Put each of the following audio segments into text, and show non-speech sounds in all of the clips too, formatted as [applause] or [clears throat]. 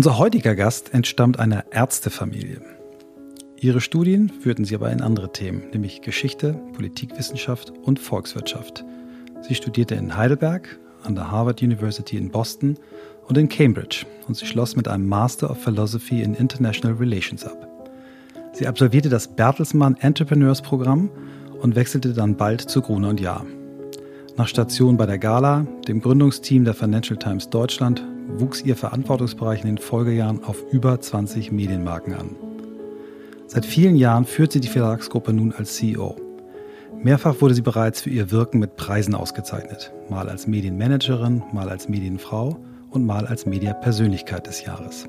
Unser heutiger Gast entstammt einer Ärztefamilie. Ihre Studien führten sie aber in andere Themen, nämlich Geschichte, Politikwissenschaft und Volkswirtschaft. Sie studierte in Heidelberg, an der Harvard University in Boston und in Cambridge und sie schloss mit einem Master of Philosophy in International Relations ab. Sie absolvierte das Bertelsmann Entrepreneurs Programm und wechselte dann bald zu Gruner und Jahr. Nach Station bei der Gala, dem Gründungsteam der Financial Times Deutschland, wuchs ihr Verantwortungsbereich in den Folgejahren auf über 20 Medienmarken an. Seit vielen Jahren führt sie die Verlagsgruppe nun als CEO. Mehrfach wurde sie bereits für ihr Wirken mit Preisen ausgezeichnet, mal als Medienmanagerin, mal als Medienfrau und mal als Mediapersönlichkeit des Jahres.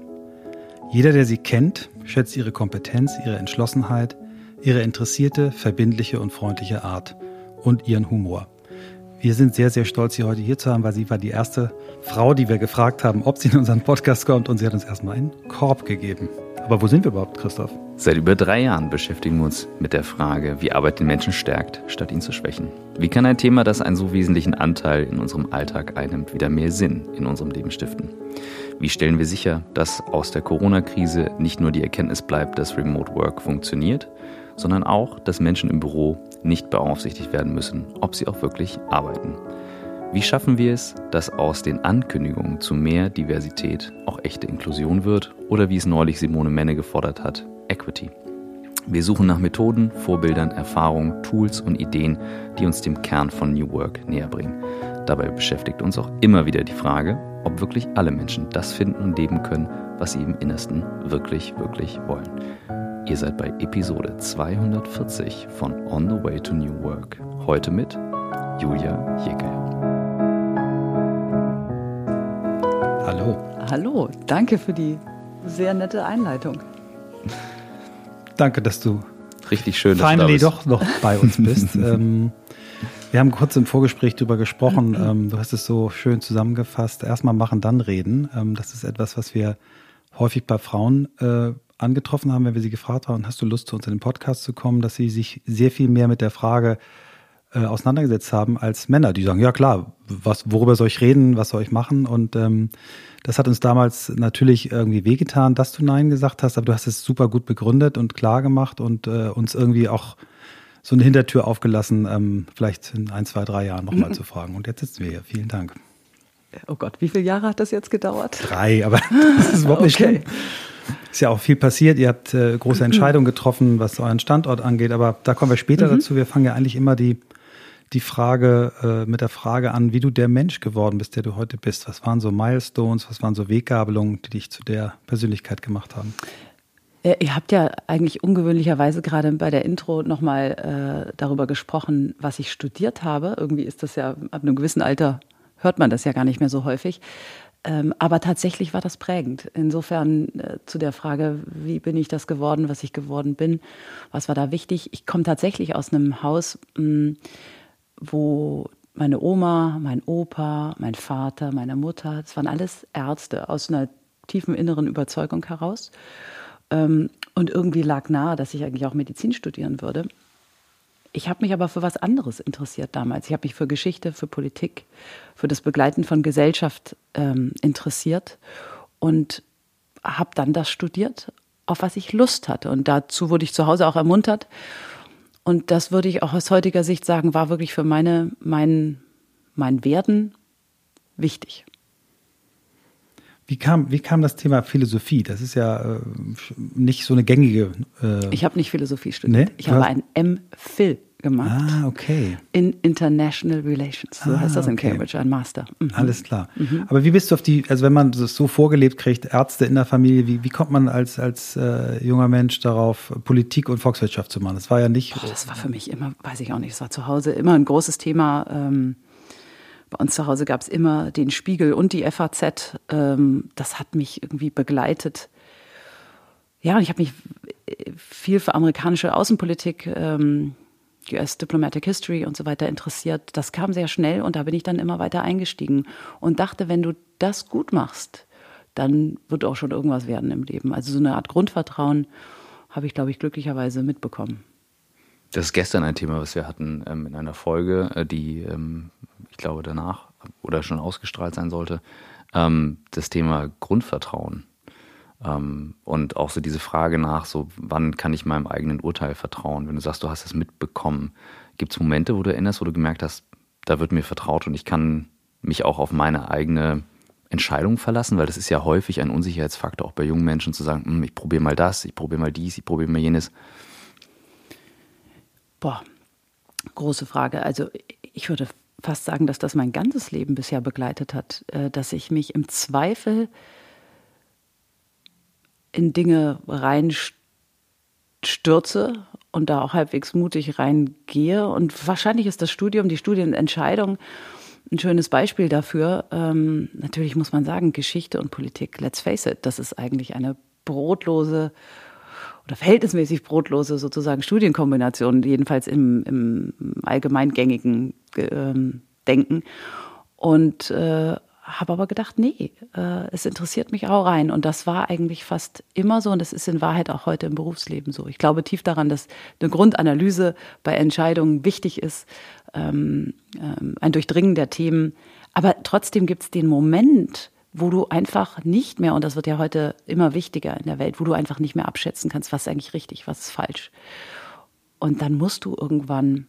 Jeder, der sie kennt, schätzt ihre Kompetenz, ihre Entschlossenheit, ihre interessierte, verbindliche und freundliche Art und ihren Humor. Wir sind sehr, sehr stolz, Sie heute hier zu haben, weil sie war die erste Frau, die wir gefragt haben, ob sie in unseren Podcast kommt und sie hat uns erstmal einen Korb gegeben. Aber wo sind wir überhaupt, Christoph? Seit über drei Jahren beschäftigen wir uns mit der Frage, wie Arbeit den Menschen stärkt, statt ihn zu schwächen. Wie kann ein Thema, das einen so wesentlichen Anteil in unserem Alltag einnimmt, wieder mehr Sinn in unserem Leben stiften? Wie stellen wir sicher, dass aus der Corona-Krise nicht nur die Erkenntnis bleibt, dass Remote Work funktioniert, sondern auch, dass Menschen im Büro nicht beaufsichtigt werden müssen, ob sie auch wirklich arbeiten. Wie schaffen wir es, dass aus den Ankündigungen zu mehr Diversität auch echte Inklusion wird oder wie es neulich Simone Menne gefordert hat, Equity? Wir suchen nach Methoden, Vorbildern, Erfahrungen, Tools und Ideen, die uns dem Kern von New Work näher bringen. Dabei beschäftigt uns auch immer wieder die Frage, ob wirklich alle Menschen das finden und leben können, was sie im Innersten wirklich, wirklich wollen. Ihr seid bei Episode 240 von On the Way to New Work. Heute mit Julia Jäger. Hallo. Hallo, danke für die sehr nette Einleitung. Danke, dass du richtig schön dass finally du doch noch bei uns bist. [laughs] ähm, wir haben kurz im Vorgespräch darüber gesprochen. Ähm, du hast es so schön zusammengefasst. Erstmal machen, dann reden. Ähm, das ist etwas, was wir häufig bei Frauen äh, angetroffen haben, wenn wir sie gefragt haben, hast du Lust, zu uns in den Podcast zu kommen, dass sie sich sehr viel mehr mit der Frage äh, auseinandergesetzt haben als Männer, die sagen, ja klar, was, worüber soll ich reden, was soll ich machen? Und ähm, das hat uns damals natürlich irgendwie wehgetan, dass du Nein gesagt hast, aber du hast es super gut begründet und klar gemacht und äh, uns irgendwie auch so eine Hintertür aufgelassen, ähm, vielleicht in ein, zwei, drei Jahren nochmal mhm. [laughs] zu fragen. Und jetzt sitzen wir hier. Vielen Dank. Oh Gott, wie viele Jahre hat das jetzt gedauert? Drei, aber [laughs] das ist überhaupt okay. nicht schlimm. Ist ja auch viel passiert. Ihr habt äh, große Entscheidungen getroffen, was euren Standort angeht, aber da kommen wir später mhm. dazu. Wir fangen ja eigentlich immer die, die Frage äh, mit der Frage an, wie du der Mensch geworden bist, der du heute bist. Was waren so Milestones, was waren so Weggabelungen, die dich zu der Persönlichkeit gemacht haben? Äh, ihr habt ja eigentlich ungewöhnlicherweise gerade bei der Intro nochmal äh, darüber gesprochen, was ich studiert habe. Irgendwie ist das ja ab einem gewissen Alter hört man das ja gar nicht mehr so häufig. Ähm, aber tatsächlich war das prägend. Insofern äh, zu der Frage, wie bin ich das geworden, was ich geworden bin, was war da wichtig? Ich komme tatsächlich aus einem Haus, mh, mm, wo meine Oma, mein Opa, mein Vater, meine Mutter, das waren alles Ärzte aus einer tiefen inneren Überzeugung heraus. Ähm, und irgendwie lag nahe, dass ich eigentlich auch Medizin studieren würde. Ich habe mich aber für was anderes interessiert damals. Ich habe mich für Geschichte, für Politik, für das Begleiten von Gesellschaft ähm, interessiert und habe dann das studiert, auf was ich Lust hatte. Und dazu wurde ich zu Hause auch ermuntert. Und das würde ich auch aus heutiger Sicht sagen, war wirklich für meine, mein, mein Werden wichtig. Wie kam, wie kam das Thema Philosophie? Das ist ja äh, nicht so eine gängige. Äh ich habe nicht Philosophie studiert. Nee? Ich habe ein M-Phil gemacht. Ah, okay. In International Relations. So ah, heißt das in okay. Cambridge, ein Master. Mhm. Alles klar. Mhm. Aber wie bist du auf die, also wenn man das so vorgelebt kriegt, Ärzte in der Familie, wie, wie kommt man als, als äh, junger Mensch darauf, Politik und Volkswirtschaft zu machen? Das war ja nicht. Boah, das war für mich immer, weiß ich auch nicht, es war zu Hause immer ein großes Thema. Ähm, bei uns zu Hause gab es immer den Spiegel und die FAZ. Ähm, das hat mich irgendwie begleitet. Ja, und ich habe mich viel für amerikanische Außenpolitik, ähm, US Diplomatic History und so weiter interessiert. Das kam sehr schnell und da bin ich dann immer weiter eingestiegen und dachte, wenn du das gut machst, dann wird auch schon irgendwas werden im Leben. Also so eine Art Grundvertrauen habe ich, glaube ich, glücklicherweise mitbekommen. Das ist gestern ein Thema, was wir hatten ähm, in einer Folge, äh, die ähm, ich glaube danach oder schon ausgestrahlt sein sollte. Ähm, das Thema Grundvertrauen. Ähm, und auch so diese Frage nach, so wann kann ich meinem eigenen Urteil vertrauen? Wenn du sagst, du hast es mitbekommen, gibt es Momente, wo du erinnerst, wo du gemerkt hast, da wird mir vertraut und ich kann mich auch auf meine eigene Entscheidung verlassen, weil das ist ja häufig ein Unsicherheitsfaktor auch bei jungen Menschen zu sagen, hm, ich probiere mal das, ich probiere mal dies, ich probiere mal jenes. Boah, große Frage. Also ich würde fast sagen, dass das mein ganzes Leben bisher begleitet hat, äh, dass ich mich im Zweifel in Dinge reinstürze und da auch halbwegs mutig reingehe. Und wahrscheinlich ist das Studium, die Studienentscheidung ein schönes Beispiel dafür. Ähm, natürlich muss man sagen, Geschichte und Politik, let's face it, das ist eigentlich eine brotlose oder verhältnismäßig brotlose sozusagen Studienkombination, jedenfalls im, im allgemeingängigen ähm, Denken. Und äh, habe aber gedacht, nee, äh, es interessiert mich auch rein. Und das war eigentlich fast immer so und das ist in Wahrheit auch heute im Berufsleben so. Ich glaube tief daran, dass eine Grundanalyse bei Entscheidungen wichtig ist, ähm, ähm, ein Durchdringen der Themen. Aber trotzdem gibt es den Moment, wo du einfach nicht mehr, und das wird ja heute immer wichtiger in der Welt, wo du einfach nicht mehr abschätzen kannst, was ist eigentlich richtig, was ist falsch. Und dann musst du irgendwann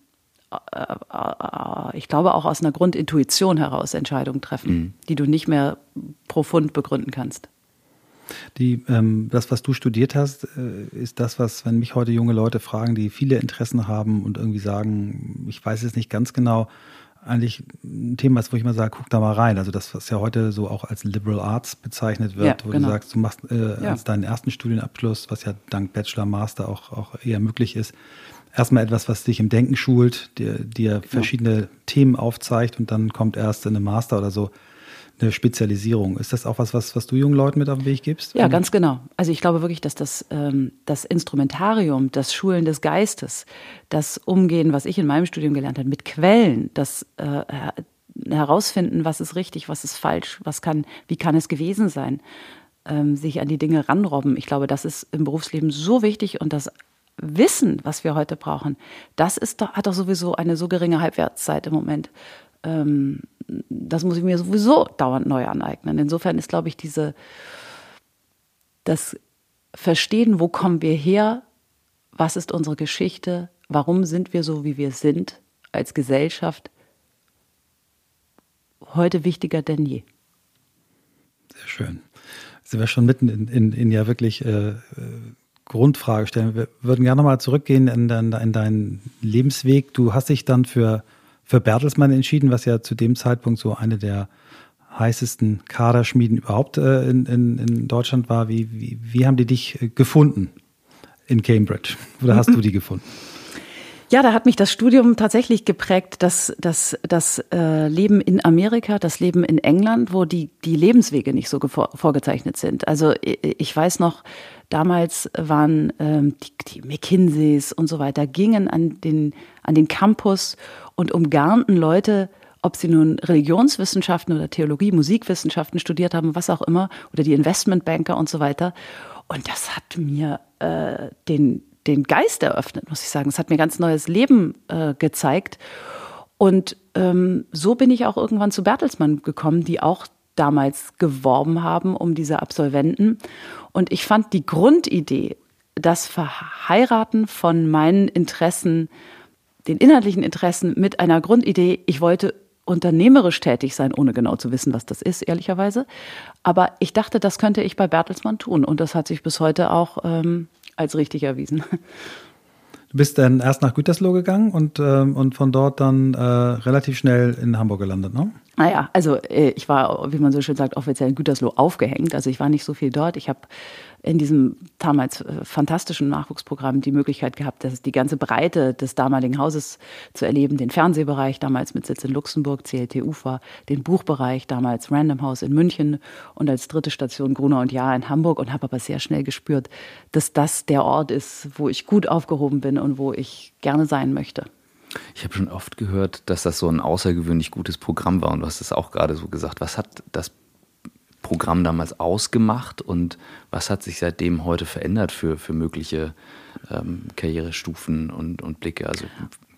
äh, äh, ich glaube, auch aus einer Grundintuition heraus Entscheidungen treffen, mhm. die du nicht mehr profund begründen kannst. Die, ähm, das, was du studiert hast, äh, ist das, was, wenn mich heute junge Leute fragen, die viele Interessen haben und irgendwie sagen, ich weiß es nicht ganz genau, eigentlich ein Thema ist, wo ich mal sage, guck da mal rein. Also das, was ja heute so auch als Liberal Arts bezeichnet wird, ja, wo genau. du sagst, du machst äh, ja. als deinen ersten Studienabschluss, was ja dank Bachelor, Master auch, auch eher möglich ist, erstmal etwas, was dich im Denken schult, dir, dir verschiedene ja. Themen aufzeigt und dann kommt erst in einem Master oder so eine Spezialisierung. Ist das auch was, was, was du jungen Leuten mit auf den Weg gibst? Ja, ganz genau. Also ich glaube wirklich, dass das, ähm, das Instrumentarium, das Schulen des Geistes, das Umgehen, was ich in meinem Studium gelernt habe, mit Quellen, das äh, herausfinden, was ist richtig, was ist falsch, was kann, wie kann es gewesen sein, ähm, sich an die Dinge ranrobben. Ich glaube, das ist im Berufsleben so wichtig und das Wissen, was wir heute brauchen, das ist doch, hat doch sowieso eine so geringe Halbwertszeit im Moment. Ähm, das muss ich mir sowieso dauernd neu aneignen. Insofern ist, glaube ich, diese, das Verstehen, wo kommen wir her, was ist unsere Geschichte, warum sind wir so, wie wir sind als Gesellschaft, heute wichtiger denn je. Sehr schön. Sind wir schon mitten in, in, in ja wirklich äh, äh Grundfrage stellen. Wir würden gerne mal zurückgehen in, in, in deinen Lebensweg. Du hast dich dann für, für Bertelsmann entschieden, was ja zu dem Zeitpunkt so eine der heißesten Kaderschmieden überhaupt äh, in, in, in Deutschland war. Wie, wie, wie haben die dich äh, gefunden in Cambridge? Oder hast du [laughs] die gefunden? Ja, da hat mich das Studium tatsächlich geprägt, dass das, das äh, Leben in Amerika, das Leben in England, wo die, die Lebenswege nicht so vorgezeichnet sind. Also ich weiß noch, damals waren ähm, die, die McKinseys und so weiter, gingen an den, an den Campus und umgarnten Leute, ob sie nun Religionswissenschaften oder Theologie, Musikwissenschaften studiert haben, was auch immer, oder die Investmentbanker und so weiter. Und das hat mir äh, den, den Geist eröffnet, muss ich sagen. Es hat mir ganz neues Leben äh, gezeigt. Und ähm, so bin ich auch irgendwann zu Bertelsmann gekommen, die auch damals geworben haben um diese Absolventen. Und ich fand die Grundidee, das Verheiraten von meinen Interessen, den inhaltlichen Interessen mit einer Grundidee, ich wollte unternehmerisch tätig sein, ohne genau zu wissen, was das ist, ehrlicherweise. Aber ich dachte, das könnte ich bei Bertelsmann tun. Und das hat sich bis heute auch ähm, als richtig erwiesen. Du bist dann erst nach Gütersloh gegangen und, äh, und von dort dann äh, relativ schnell in Hamburg gelandet, ne? Naja, also äh, ich war, wie man so schön sagt, offiziell in Gütersloh aufgehängt. Also ich war nicht so viel dort. Ich habe in diesem damals äh, fantastischen Nachwuchsprogramm die Möglichkeit gehabt, dass die ganze Breite des damaligen Hauses zu erleben, den Fernsehbereich damals mit Sitz in Luxemburg, CLT UFA, den Buchbereich damals Random House in München und als dritte Station Gruner und Jahr in Hamburg und habe aber sehr schnell gespürt, dass das der Ort ist, wo ich gut aufgehoben bin und wo ich gerne sein möchte. Ich habe schon oft gehört, dass das so ein außergewöhnlich gutes Programm war und du hast es auch gerade so gesagt. Was hat das Programm damals ausgemacht und was hat sich seitdem heute verändert für, für mögliche ähm, Karrierestufen und, und Blicke? Also,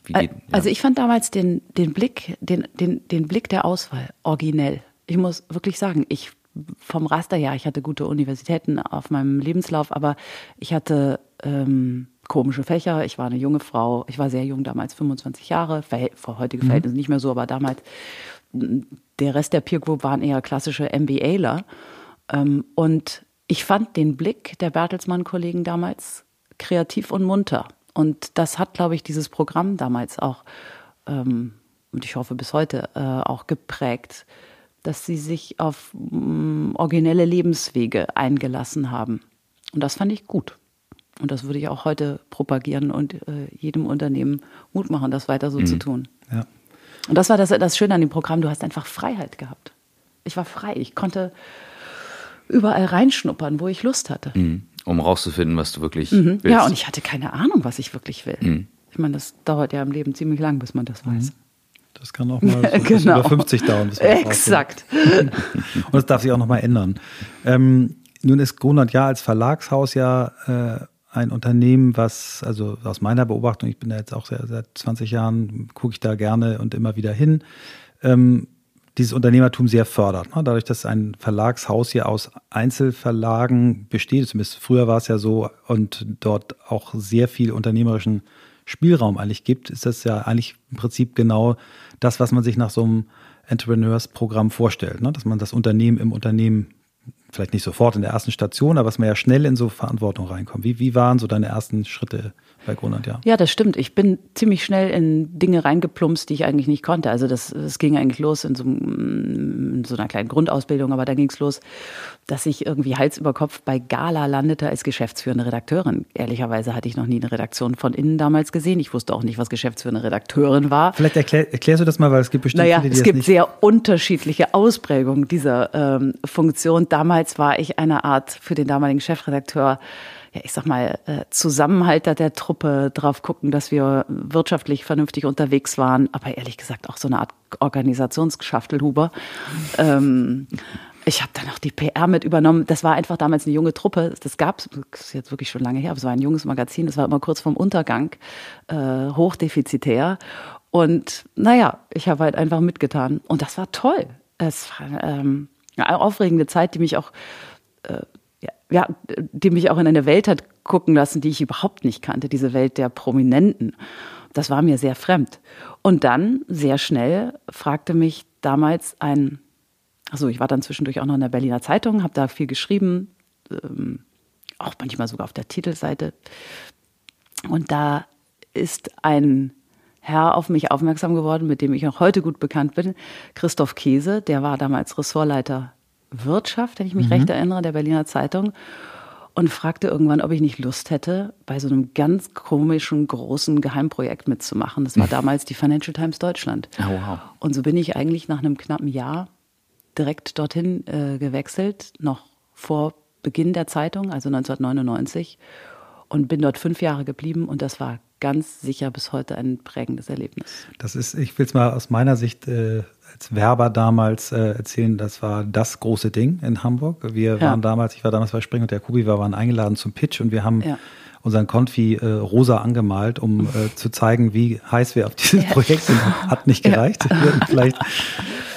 geht, ja. also ich fand damals den, den Blick, den, den, den Blick der Auswahl originell. Ich muss wirklich sagen, ich vom Raster her, ich hatte gute Universitäten auf meinem Lebenslauf, aber ich hatte ähm, komische Fächer. Ich war eine junge Frau. Ich war sehr jung damals, 25 Jahre. Vor heutige mhm. Verhältnisse nicht mehr so, aber damals der Rest der Peer Group waren eher klassische MBAler. Ähm, und ich fand den Blick der Bertelsmann-Kollegen damals kreativ und munter. Und das hat, glaube ich, dieses Programm damals auch, ähm, und ich hoffe bis heute, äh, auch geprägt, dass sie sich auf mm, originelle Lebenswege eingelassen haben. Und das fand ich gut. Und das würde ich auch heute propagieren und äh, jedem Unternehmen Mut machen, das weiter so mhm. zu tun. Ja. Und das war das, das Schöne an dem Programm, du hast einfach Freiheit gehabt. Ich war frei, ich konnte überall reinschnuppern, wo ich Lust hatte. Mhm. Um rauszufinden, was du wirklich mhm. willst. Ja, und ich hatte keine Ahnung, was ich wirklich will. Mhm. Ich meine, das dauert ja im Leben ziemlich lang, bis man das weiß. Mhm. Das kann auch mal [laughs] so genau. über 50 dauern. Exakt. und das darf sich auch nochmal ändern. Ähm, nun ist Gronert ja als Verlagshaus ja äh, ein Unternehmen, was, also aus meiner Beobachtung, ich bin da jetzt auch seit, seit 20 Jahren, gucke ich da gerne und immer wieder hin, ähm, dieses Unternehmertum sehr fördert. Ne? Dadurch, dass ein Verlagshaus hier aus Einzelverlagen besteht, zumindest früher war es ja so, und dort auch sehr viel unternehmerischen Spielraum eigentlich gibt, ist das ja eigentlich im Prinzip genau das, was man sich nach so einem Entrepreneurs-Programm vorstellt, ne? dass man das Unternehmen im Unternehmen vielleicht nicht sofort in der ersten Station, aber dass man ja schnell in so Verantwortung reinkommt. Wie, wie waren so deine ersten Schritte bei Grunert, ja. Ja, das stimmt. Ich bin ziemlich schnell in Dinge reingeplumpst, die ich eigentlich nicht konnte. Also das, das ging eigentlich los in so, in so einer kleinen Grundausbildung, aber da ging es los, dass ich irgendwie Hals über Kopf bei Gala landete als geschäftsführende Redakteurin. Ehrlicherweise hatte ich noch nie eine Redaktion von innen damals gesehen. Ich wusste auch nicht, was geschäftsführende Redakteurin war. Vielleicht erklär, erklärst du das mal, weil es gibt bestimmt naja, viele, die es gibt sehr unterschiedliche Ausprägungen dieser ähm, Funktion. Damals war ich eine Art für den damaligen Chefredakteur ja, ich sag mal, äh, Zusammenhalter der Truppe, drauf gucken, dass wir wirtschaftlich vernünftig unterwegs waren, aber ehrlich gesagt auch so eine Art Organisationsschachtelhuber. Ähm, ich habe dann auch die PR mit übernommen. Das war einfach damals eine junge Truppe. Das gab es, ist jetzt wirklich schon lange her, aber es war ein junges Magazin. Das war immer kurz vorm Untergang, äh, hochdefizitär. Und naja, ich habe halt einfach mitgetan. Und das war toll. Es war ähm, eine aufregende Zeit, die mich auch äh, ja, die mich auch in eine Welt hat gucken lassen, die ich überhaupt nicht kannte, diese Welt der Prominenten. Das war mir sehr fremd. Und dann, sehr schnell, fragte mich damals ein, also ich war dann zwischendurch auch noch in der Berliner Zeitung, habe da viel geschrieben, ähm, auch manchmal sogar auf der Titelseite. Und da ist ein Herr auf mich aufmerksam geworden, mit dem ich auch heute gut bekannt bin, Christoph Käse, der war damals Ressortleiter Wirtschaft, wenn ich mich mhm. recht erinnere, der Berliner Zeitung und fragte irgendwann, ob ich nicht Lust hätte, bei so einem ganz komischen, großen Geheimprojekt mitzumachen. Das war damals die Financial Times Deutschland. Oh, wow. Und so bin ich eigentlich nach einem knappen Jahr direkt dorthin äh, gewechselt, noch vor Beginn der Zeitung, also 1999, und bin dort fünf Jahre geblieben und das war ganz sicher bis heute ein prägendes Erlebnis. Das ist, ich will es mal aus meiner Sicht äh, als Werber damals äh, erzählen, das war das große Ding in Hamburg. Wir ja. waren damals, ich war damals bei Spring und der Kubi, wir waren eingeladen zum Pitch und wir haben ja. unseren Konfi äh, rosa angemalt, um äh, zu zeigen, wie heiß wir auf dieses ja. Projekt sind. Hat nicht gereicht. Wir würden vielleicht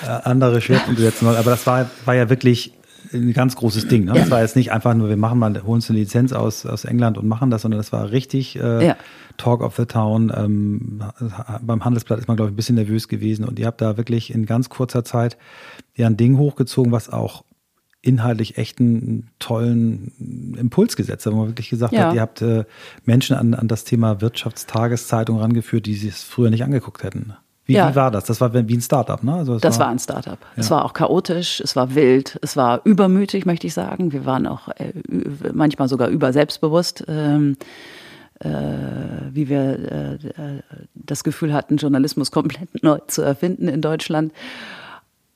äh, andere Schwerpunkte setzen wollen. Aber das war, war ja wirklich ein ganz großes Ding. Ne? Das war jetzt nicht einfach nur, wir machen mal, holen uns eine Lizenz aus, aus England und machen das, sondern das war richtig äh, ja. Talk of the Town. Ähm, beim Handelsblatt ist man, glaube ich, ein bisschen nervös gewesen und ihr habt da wirklich in ganz kurzer Zeit ja ein Ding hochgezogen, was auch inhaltlich echt einen tollen Impuls gesetzt hat, wo man wirklich gesagt ja. hat, ihr habt äh, Menschen an, an das Thema Wirtschaftstageszeitung rangeführt, die sich es früher nicht angeguckt hätten. Wie, ja. wie, war das? Das war wie ein Startup, ne? Also das war, war, ein Startup. Ja. Es war auch chaotisch, es war wild, es war übermütig, möchte ich sagen. Wir waren auch äh, manchmal sogar über selbstbewusst. Ähm, äh, wie wir äh, das Gefühl hatten, Journalismus komplett [laughs] neu zu erfinden in Deutschland.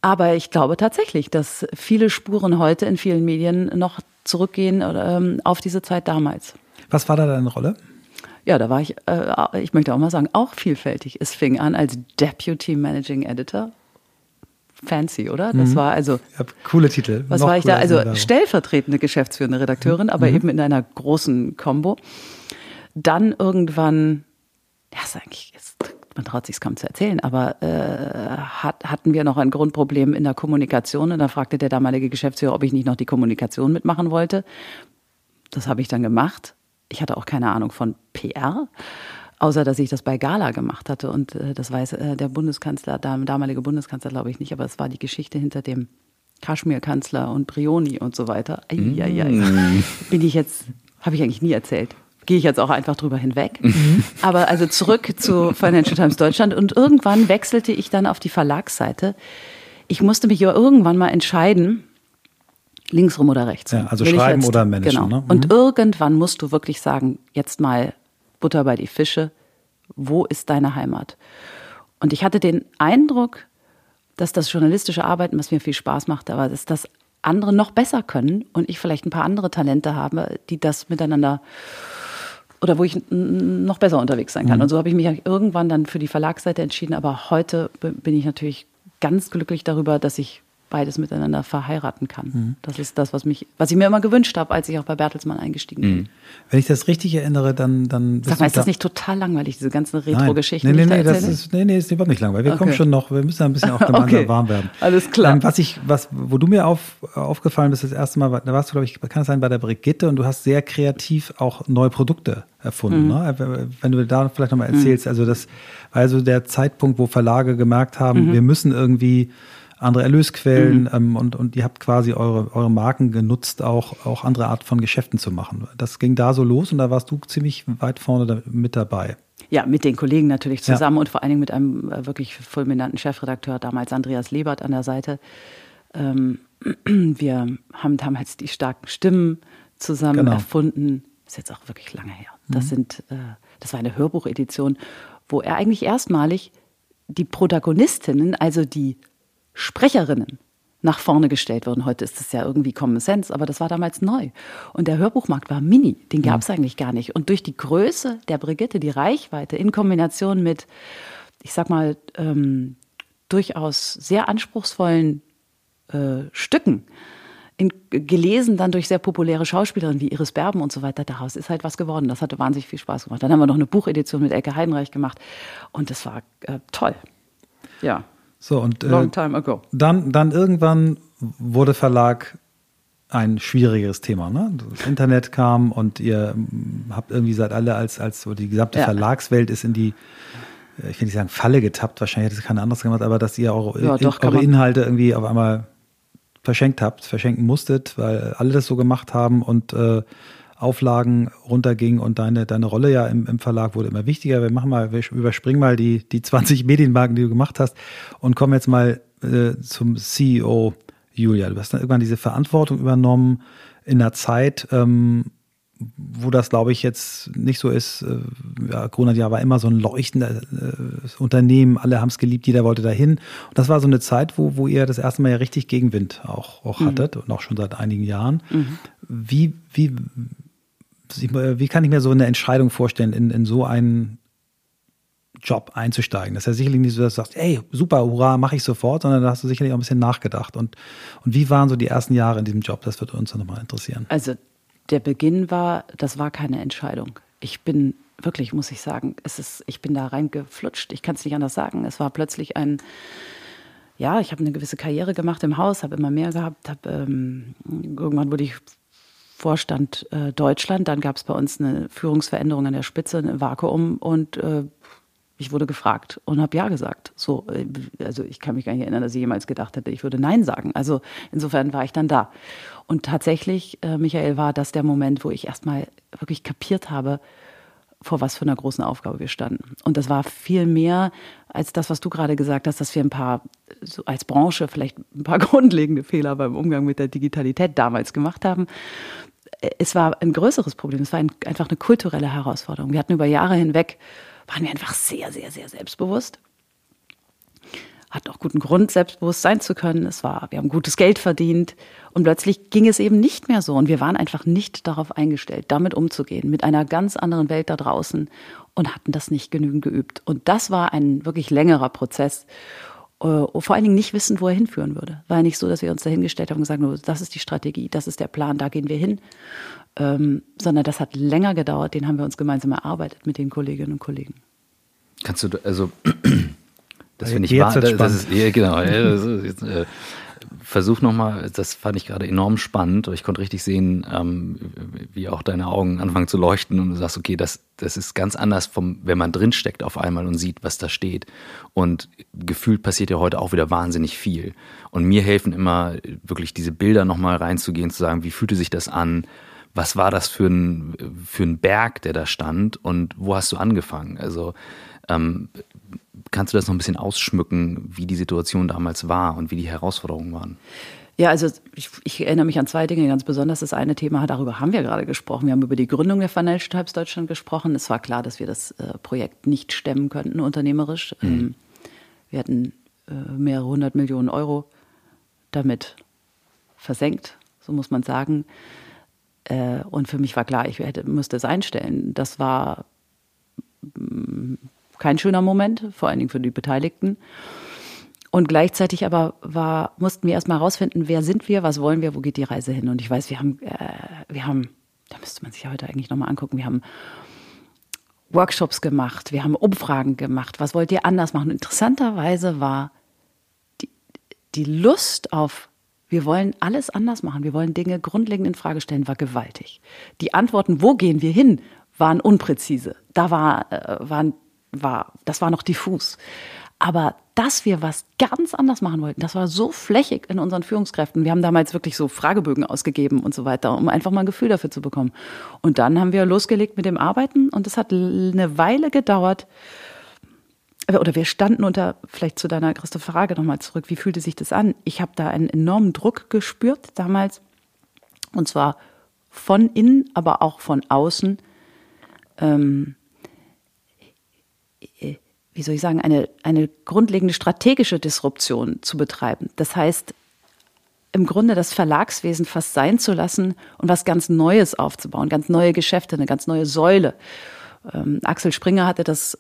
Aber ich glaube tatsächlich, dass viele Spuren heute in vielen Medien noch zurückgehen ähm, auf diese Zeit damals. Was war da deine Rolle? Ja, da war ich, äh, ich möchte auch mal sagen, auch vielfältig. Es fing an als Deputy Managing Editor. Fancy, oder? Das mhm. war also. Ja, coole Titel. Was Noch war ich da? Also stellvertretende geschäftsführende Redakteurin, aber mhm. eben in einer großen Combo. Dann irgendwann, ja, ist eigentlich, jetzt man traut sich es kaum zu erzählen, aber äh, hat, hatten wir noch ein Grundproblem in der Kommunikation und da fragte der damalige Geschäftsführer, ob ich nicht noch die Kommunikation mitmachen wollte. Das habe ich dann gemacht. Ich hatte auch keine Ahnung von PR, außer dass ich das bei Gala gemacht hatte und äh, das weiß äh, der Bundeskanzler, der damalige Bundeskanzler glaube ich nicht, aber es war die Geschichte hinter dem Kaschmir-Kanzler und Brioni und so weiter. Eieiei. Mm. Bin ich jetzt, habe ich eigentlich nie erzählt gehe ich jetzt auch einfach drüber hinweg. Mhm. Aber also zurück zu Financial Times Deutschland und irgendwann wechselte ich dann auf die Verlagsseite. Ich musste mich ja irgendwann mal entscheiden, linksrum oder rechts. Ja, also Will schreiben jetzt, oder managen. Genau. Ne? Mhm. Und irgendwann musst du wirklich sagen, jetzt mal Butter bei die Fische. Wo ist deine Heimat? Und ich hatte den Eindruck, dass das journalistische Arbeiten, was mir viel Spaß macht, aber dass das andere noch besser können und ich vielleicht ein paar andere Talente habe, die das miteinander oder wo ich noch besser unterwegs sein kann. Mhm. Und so habe ich mich irgendwann dann für die Verlagsseite entschieden. Aber heute bin ich natürlich ganz glücklich darüber, dass ich beides miteinander verheiraten kann. Mhm. Das ist das, was mich, was ich mir immer gewünscht habe, als ich auch bei Bertelsmann eingestiegen bin. Mhm. Wenn ich das richtig erinnere, dann, dann Sag mal, ist das nicht total langweilig, diese ganzen Retro-Geschichten? Nee, nee, nee, das ist, nee, nee, ist überhaupt nicht langweilig. Wir okay. kommen schon noch, wir müssen ein bisschen auch [laughs] gemeinsam okay. warm werden. Alles klar. Ähm, was ich, was, wo du mir auf, aufgefallen bist, das erste Mal, da warst du, glaube ich, kann es sein, bei der Brigitte und du hast sehr kreativ auch neue Produkte erfunden. Mhm. Ne? Wenn du da vielleicht nochmal erzählst, mhm. also das war also der Zeitpunkt, wo Verlage gemerkt haben, mhm. wir müssen irgendwie andere Erlösquellen mhm. ähm, und, und ihr habt quasi eure, eure Marken genutzt, auch, auch andere Art von Geschäften zu machen. Das ging da so los und da warst du ziemlich weit vorne mit dabei. Ja, mit den Kollegen natürlich zusammen ja. und vor allen Dingen mit einem äh, wirklich fulminanten Chefredakteur, damals Andreas Lebert an der Seite. Ähm, [clears throat] wir haben damals die starken Stimmen zusammen genau. erfunden. Das ist jetzt auch wirklich lange her. Das mhm. sind, äh, das war eine Hörbuchedition, wo er eigentlich erstmalig die Protagonistinnen, also die Sprecherinnen nach vorne gestellt wurden. Heute ist das ja irgendwie Common Sense, aber das war damals neu. Und der Hörbuchmarkt war mini, den gab es ja. eigentlich gar nicht. Und durch die Größe der Brigitte, die Reichweite in Kombination mit, ich sag mal, ähm, durchaus sehr anspruchsvollen äh, Stücken, in, gelesen dann durch sehr populäre Schauspielerinnen wie Iris Berben und so weiter, daraus ist halt was geworden. Das hatte wahnsinnig viel Spaß gemacht. Dann haben wir noch eine Buchedition mit Elke Heidenreich gemacht und das war äh, toll. Ja. So, und äh, Long time ago. Dann, dann irgendwann wurde Verlag ein schwierigeres Thema. Ne? Das Internet kam und ihr hm, habt irgendwie seid alle als, als die gesamte ja. Verlagswelt ist in die, äh, ich will nicht sagen Falle getappt, wahrscheinlich hätte es keiner anderes gemacht, aber dass ihr eure, ja, doch, eure Inhalte irgendwie auf einmal verschenkt habt, verschenken musstet, weil alle das so gemacht haben und äh, Auflagen runterging und deine, deine Rolle ja im, im Verlag wurde immer wichtiger. Wir machen mal, wir überspringen mal die, die 20 Medienmarken, die du gemacht hast und kommen jetzt mal äh, zum CEO Julia. Du hast dann irgendwann diese Verantwortung übernommen in einer Zeit, ähm, wo das, glaube ich, jetzt nicht so ist. Äh, ja, Corona war immer so ein leuchtendes äh, Unternehmen, alle haben es geliebt, jeder wollte dahin. Und das war so eine Zeit, wo, wo ihr das erste Mal ja richtig Gegenwind auch, auch mhm. hattet und auch schon seit einigen Jahren. Mhm. Wie, wie, wie kann ich mir so eine Entscheidung vorstellen, in, in so einen Job einzusteigen? Das ist ja sicherlich nicht so, dass du sagst, ey, super, hurra, mache ich sofort, sondern da hast du sicherlich auch ein bisschen nachgedacht. Und, und wie waren so die ersten Jahre in diesem Job? Das würde uns nochmal interessieren. Also der Beginn war, das war keine Entscheidung. Ich bin wirklich, muss ich sagen, es ist, ich bin da reingeflutscht. Ich kann es nicht anders sagen. Es war plötzlich ein, ja, ich habe eine gewisse Karriere gemacht im Haus, habe immer mehr gehabt, habe ähm, irgendwann wurde ich Vorstand äh, Deutschland. Dann gab es bei uns eine Führungsveränderung an der Spitze, ein Vakuum und äh, ich wurde gefragt und habe ja gesagt. So, äh, also ich kann mich gar nicht erinnern, dass ich jemals gedacht hätte, ich würde Nein sagen. Also insofern war ich dann da. Und tatsächlich, äh, Michael, war das der Moment, wo ich erstmal wirklich kapiert habe, vor was für einer großen Aufgabe wir standen. Und das war viel mehr als das, was du gerade gesagt hast, dass wir ein paar, so als Branche vielleicht ein paar [laughs] grundlegende Fehler beim Umgang mit der Digitalität damals gemacht haben es war ein größeres Problem. Es war ein, einfach eine kulturelle Herausforderung. Wir hatten über Jahre hinweg, waren wir einfach sehr, sehr, sehr selbstbewusst. Hatten auch guten Grund, selbstbewusst sein zu können. Es war, wir haben gutes Geld verdient. Und plötzlich ging es eben nicht mehr so. Und wir waren einfach nicht darauf eingestellt, damit umzugehen, mit einer ganz anderen Welt da draußen und hatten das nicht genügend geübt. Und das war ein wirklich längerer Prozess. Äh, vor allen Dingen nicht wissen, wo er hinführen würde. War ja nicht so, dass wir uns dahingestellt haben und gesagt haben, das ist die Strategie, das ist der Plan, da gehen wir hin. Ähm, sondern das hat länger gedauert, den haben wir uns gemeinsam erarbeitet mit den Kolleginnen und Kollegen. Kannst du, also, [clears throat] das finde ich wahr. Das, das ist, ja, genau. Das ist, jetzt, äh, versuch nochmal, das fand ich gerade enorm spannend. Ich konnte richtig sehen, ähm, wie auch deine Augen anfangen zu leuchten und du sagst, okay, das, das ist ganz anders, vom, wenn man drinsteckt auf einmal und sieht, was da steht. Und gefühlt passiert ja heute auch wieder wahnsinnig viel. Und mir helfen immer wirklich diese Bilder nochmal reinzugehen, zu sagen, wie fühlte sich das an? Was war das für ein, für ein Berg, der da stand und wo hast du angefangen? Also ähm, Kannst du das noch ein bisschen ausschmücken, wie die Situation damals war und wie die Herausforderungen waren? Ja, also ich, ich, erinnere mich an zwei Dinge ganz besonders. Das eine Thema, darüber haben wir gerade gesprochen. Wir haben über die Gründung der Financial Times Deutschland gesprochen. Es war klar, dass wir das äh, Projekt nicht stemmen könnten, unternehmerisch. Mhm. Ähm, wir hatten äh, mehrere hundert Millionen Euro damit versenkt, so muss man sagen. Äh, und für mich war klar, ich hätte, müsste es einstellen. Das war mm, kein schöner Moment, vor allen Dingen für die Beteiligten. Und gleichzeitig aber war, mussten wir erstmal herausfinden, wer sind wir, was wollen wir, wo geht die Reise hin. Und ich weiß, wir haben, äh, wir haben, da müsste man sich ja heute eigentlich nochmal angucken, wir haben Workshops gemacht, wir haben Umfragen gemacht, was wollt ihr anders machen. Und interessanterweise war die, die Lust auf, wir wollen alles anders machen, wir wollen Dinge grundlegend in Frage stellen, war gewaltig. Die Antworten, wo gehen wir hin, waren unpräzise. Da war, äh, waren war, das war noch diffus. Aber dass wir was ganz anders machen wollten, das war so flächig in unseren Führungskräften. Wir haben damals wirklich so Fragebögen ausgegeben und so weiter, um einfach mal ein Gefühl dafür zu bekommen. Und dann haben wir losgelegt mit dem Arbeiten und es hat eine Weile gedauert. Oder wir standen unter, vielleicht zu deiner Christoph Frage nochmal zurück, wie fühlte sich das an? Ich habe da einen enormen Druck gespürt damals. Und zwar von innen, aber auch von außen. Ähm, wie soll ich sagen, eine, eine grundlegende strategische Disruption zu betreiben. Das heißt, im Grunde das Verlagswesen fast sein zu lassen und was ganz Neues aufzubauen, ganz neue Geschäfte, eine ganz neue Säule. Ähm, Axel Springer hatte das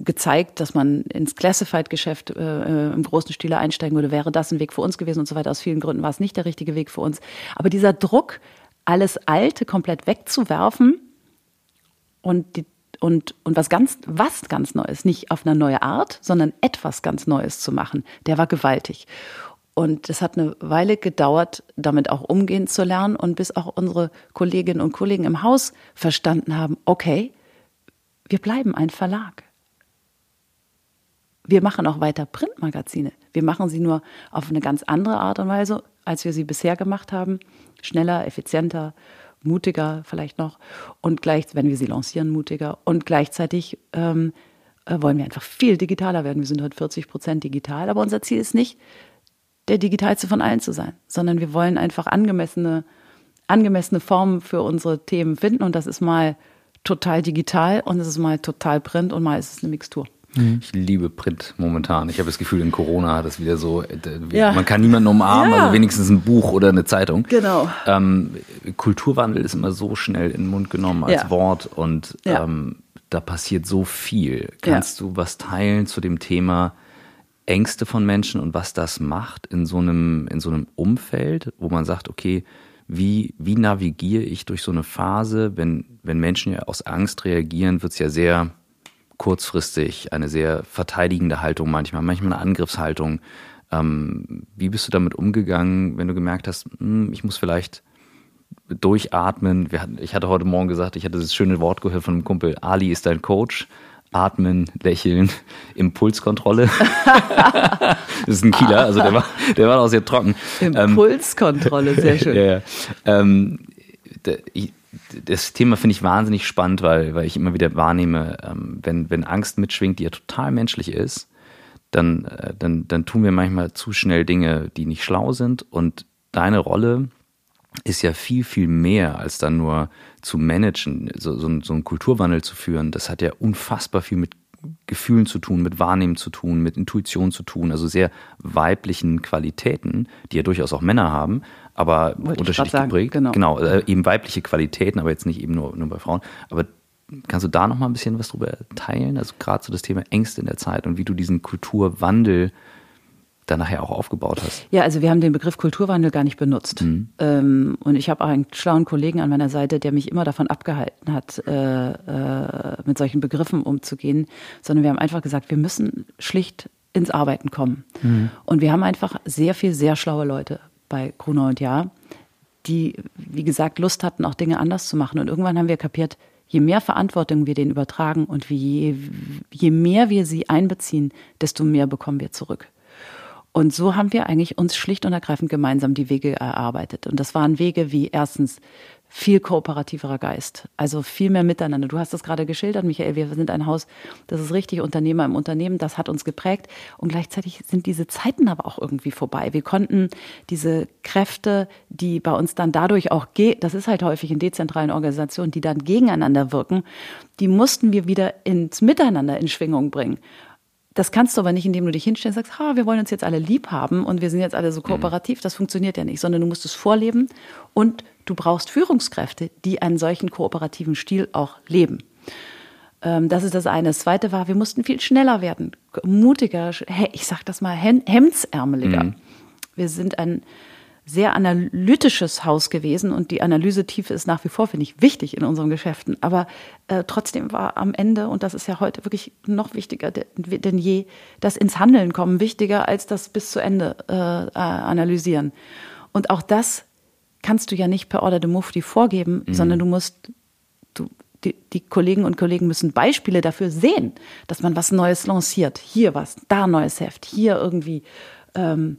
gezeigt, dass man ins Classified-Geschäft äh, im großen Stile einsteigen würde, wäre das ein Weg für uns gewesen und so weiter. Aus vielen Gründen war es nicht der richtige Weg für uns. Aber dieser Druck, alles Alte komplett wegzuwerfen und die und, und was ganz, was ganz Neues, nicht auf eine neue Art, sondern etwas ganz Neues zu machen, der war gewaltig. Und es hat eine Weile gedauert, damit auch umgehen zu lernen und bis auch unsere Kolleginnen und Kollegen im Haus verstanden haben, okay, wir bleiben ein Verlag. Wir machen auch weiter Printmagazine. Wir machen sie nur auf eine ganz andere Art und Weise, als wir sie bisher gemacht haben. Schneller, effizienter, mutiger vielleicht noch und gleich, wenn wir sie lancieren, mutiger und gleichzeitig ähm, äh, wollen wir einfach viel digitaler werden. Wir sind heute 40 Prozent digital, aber unser Ziel ist nicht, der digitalste von allen zu sein, sondern wir wollen einfach angemessene, angemessene Formen für unsere Themen finden und das ist mal total digital und es ist mal total print und mal ist es eine Mixtur. Mhm. Ich liebe Print momentan. Ich habe das Gefühl, in Corona hat es wieder so, äh, ja. man kann niemanden umarmen, ja. also wenigstens ein Buch oder eine Zeitung. Genau. Ähm, Kulturwandel ist immer so schnell in den Mund genommen als ja. Wort und ähm, da passiert so viel. Kannst du was teilen zu dem Thema Ängste von Menschen und was das macht in so einem, in so einem Umfeld, wo man sagt, okay, wie, wie navigiere ich durch so eine Phase, wenn, wenn Menschen ja aus Angst reagieren, wird es ja sehr kurzfristig, eine sehr verteidigende Haltung manchmal, manchmal eine Angriffshaltung. Ähm, wie bist du damit umgegangen, wenn du gemerkt hast, hm, ich muss vielleicht durchatmen? Hatten, ich hatte heute Morgen gesagt, ich hatte das schöne Wort gehört von einem Kumpel, Ali ist dein Coach. Atmen, lächeln, [laughs] Impulskontrolle. [laughs] das ist ein Kieler, also der war, der war auch sehr trocken. Impulskontrolle, sehr schön. [laughs] ja, ja. Ähm, ich, das Thema finde ich wahnsinnig spannend, weil, weil ich immer wieder wahrnehme, ähm, wenn, wenn Angst mitschwingt, die ja total menschlich ist, dann, äh, dann, dann tun wir manchmal zu schnell Dinge, die nicht schlau sind. Und deine Rolle ist ja viel, viel mehr als dann nur zu managen, so, so, so einen Kulturwandel zu führen. Das hat ja unfassbar viel mit Gefühlen zu tun, mit Wahrnehmen zu tun, mit Intuition zu tun, also sehr weiblichen Qualitäten, die ja durchaus auch Männer haben, aber Wollte unterschiedlich geprägt. Genau, genau äh, eben weibliche Qualitäten, aber jetzt nicht eben nur, nur bei Frauen. Aber kannst du da noch mal ein bisschen was drüber teilen? Also gerade so das Thema Ängste in der Zeit und wie du diesen Kulturwandel da nachher auch aufgebaut hast. Ja, also wir haben den Begriff Kulturwandel gar nicht benutzt. Mhm. Ähm, und ich habe auch einen schlauen Kollegen an meiner Seite, der mich immer davon abgehalten hat, äh, äh, mit solchen Begriffen umzugehen, sondern wir haben einfach gesagt, wir müssen schlicht ins Arbeiten kommen. Mhm. Und wir haben einfach sehr viel, sehr schlaue Leute bei Gruner und Jahr, die, wie gesagt, Lust hatten, auch Dinge anders zu machen. Und irgendwann haben wir kapiert, je mehr Verantwortung wir denen übertragen und je, je mehr wir sie einbeziehen, desto mehr bekommen wir zurück. Und so haben wir eigentlich uns schlicht und ergreifend gemeinsam die Wege erarbeitet. Und das waren Wege wie erstens viel kooperativerer Geist, also viel mehr miteinander. Du hast das gerade geschildert, Michael. Wir sind ein Haus, das ist richtig Unternehmer im Unternehmen, das hat uns geprägt. Und gleichzeitig sind diese Zeiten aber auch irgendwie vorbei. Wir konnten diese Kräfte, die bei uns dann dadurch auch, das ist halt häufig in dezentralen Organisationen, die dann gegeneinander wirken, die mussten wir wieder ins Miteinander in Schwingung bringen. Das kannst du aber nicht, indem du dich hinstellst und sagst, ha, wir wollen uns jetzt alle lieb haben und wir sind jetzt alle so mhm. kooperativ. Das funktioniert ja nicht, sondern du musst es vorleben und du brauchst Führungskräfte, die einen solchen kooperativen Stil auch leben. Ähm, das ist das eine. Das zweite war, wir mussten viel schneller werden, mutiger, ich sag das mal, hemdsärmeliger. Mhm. Wir sind ein sehr analytisches Haus gewesen und die Analysetiefe ist nach wie vor, finde ich, wichtig in unseren Geschäften. Aber äh, trotzdem war am Ende, und das ist ja heute wirklich noch wichtiger denn je, das ins Handeln kommen wichtiger als das bis zu Ende äh, analysieren. Und auch das kannst du ja nicht per Order de Mufti vorgeben, mhm. sondern du musst, du, die, die Kollegen und Kollegen müssen Beispiele dafür sehen, dass man was Neues lanciert. Hier was, da neues Heft, hier irgendwie. Ähm,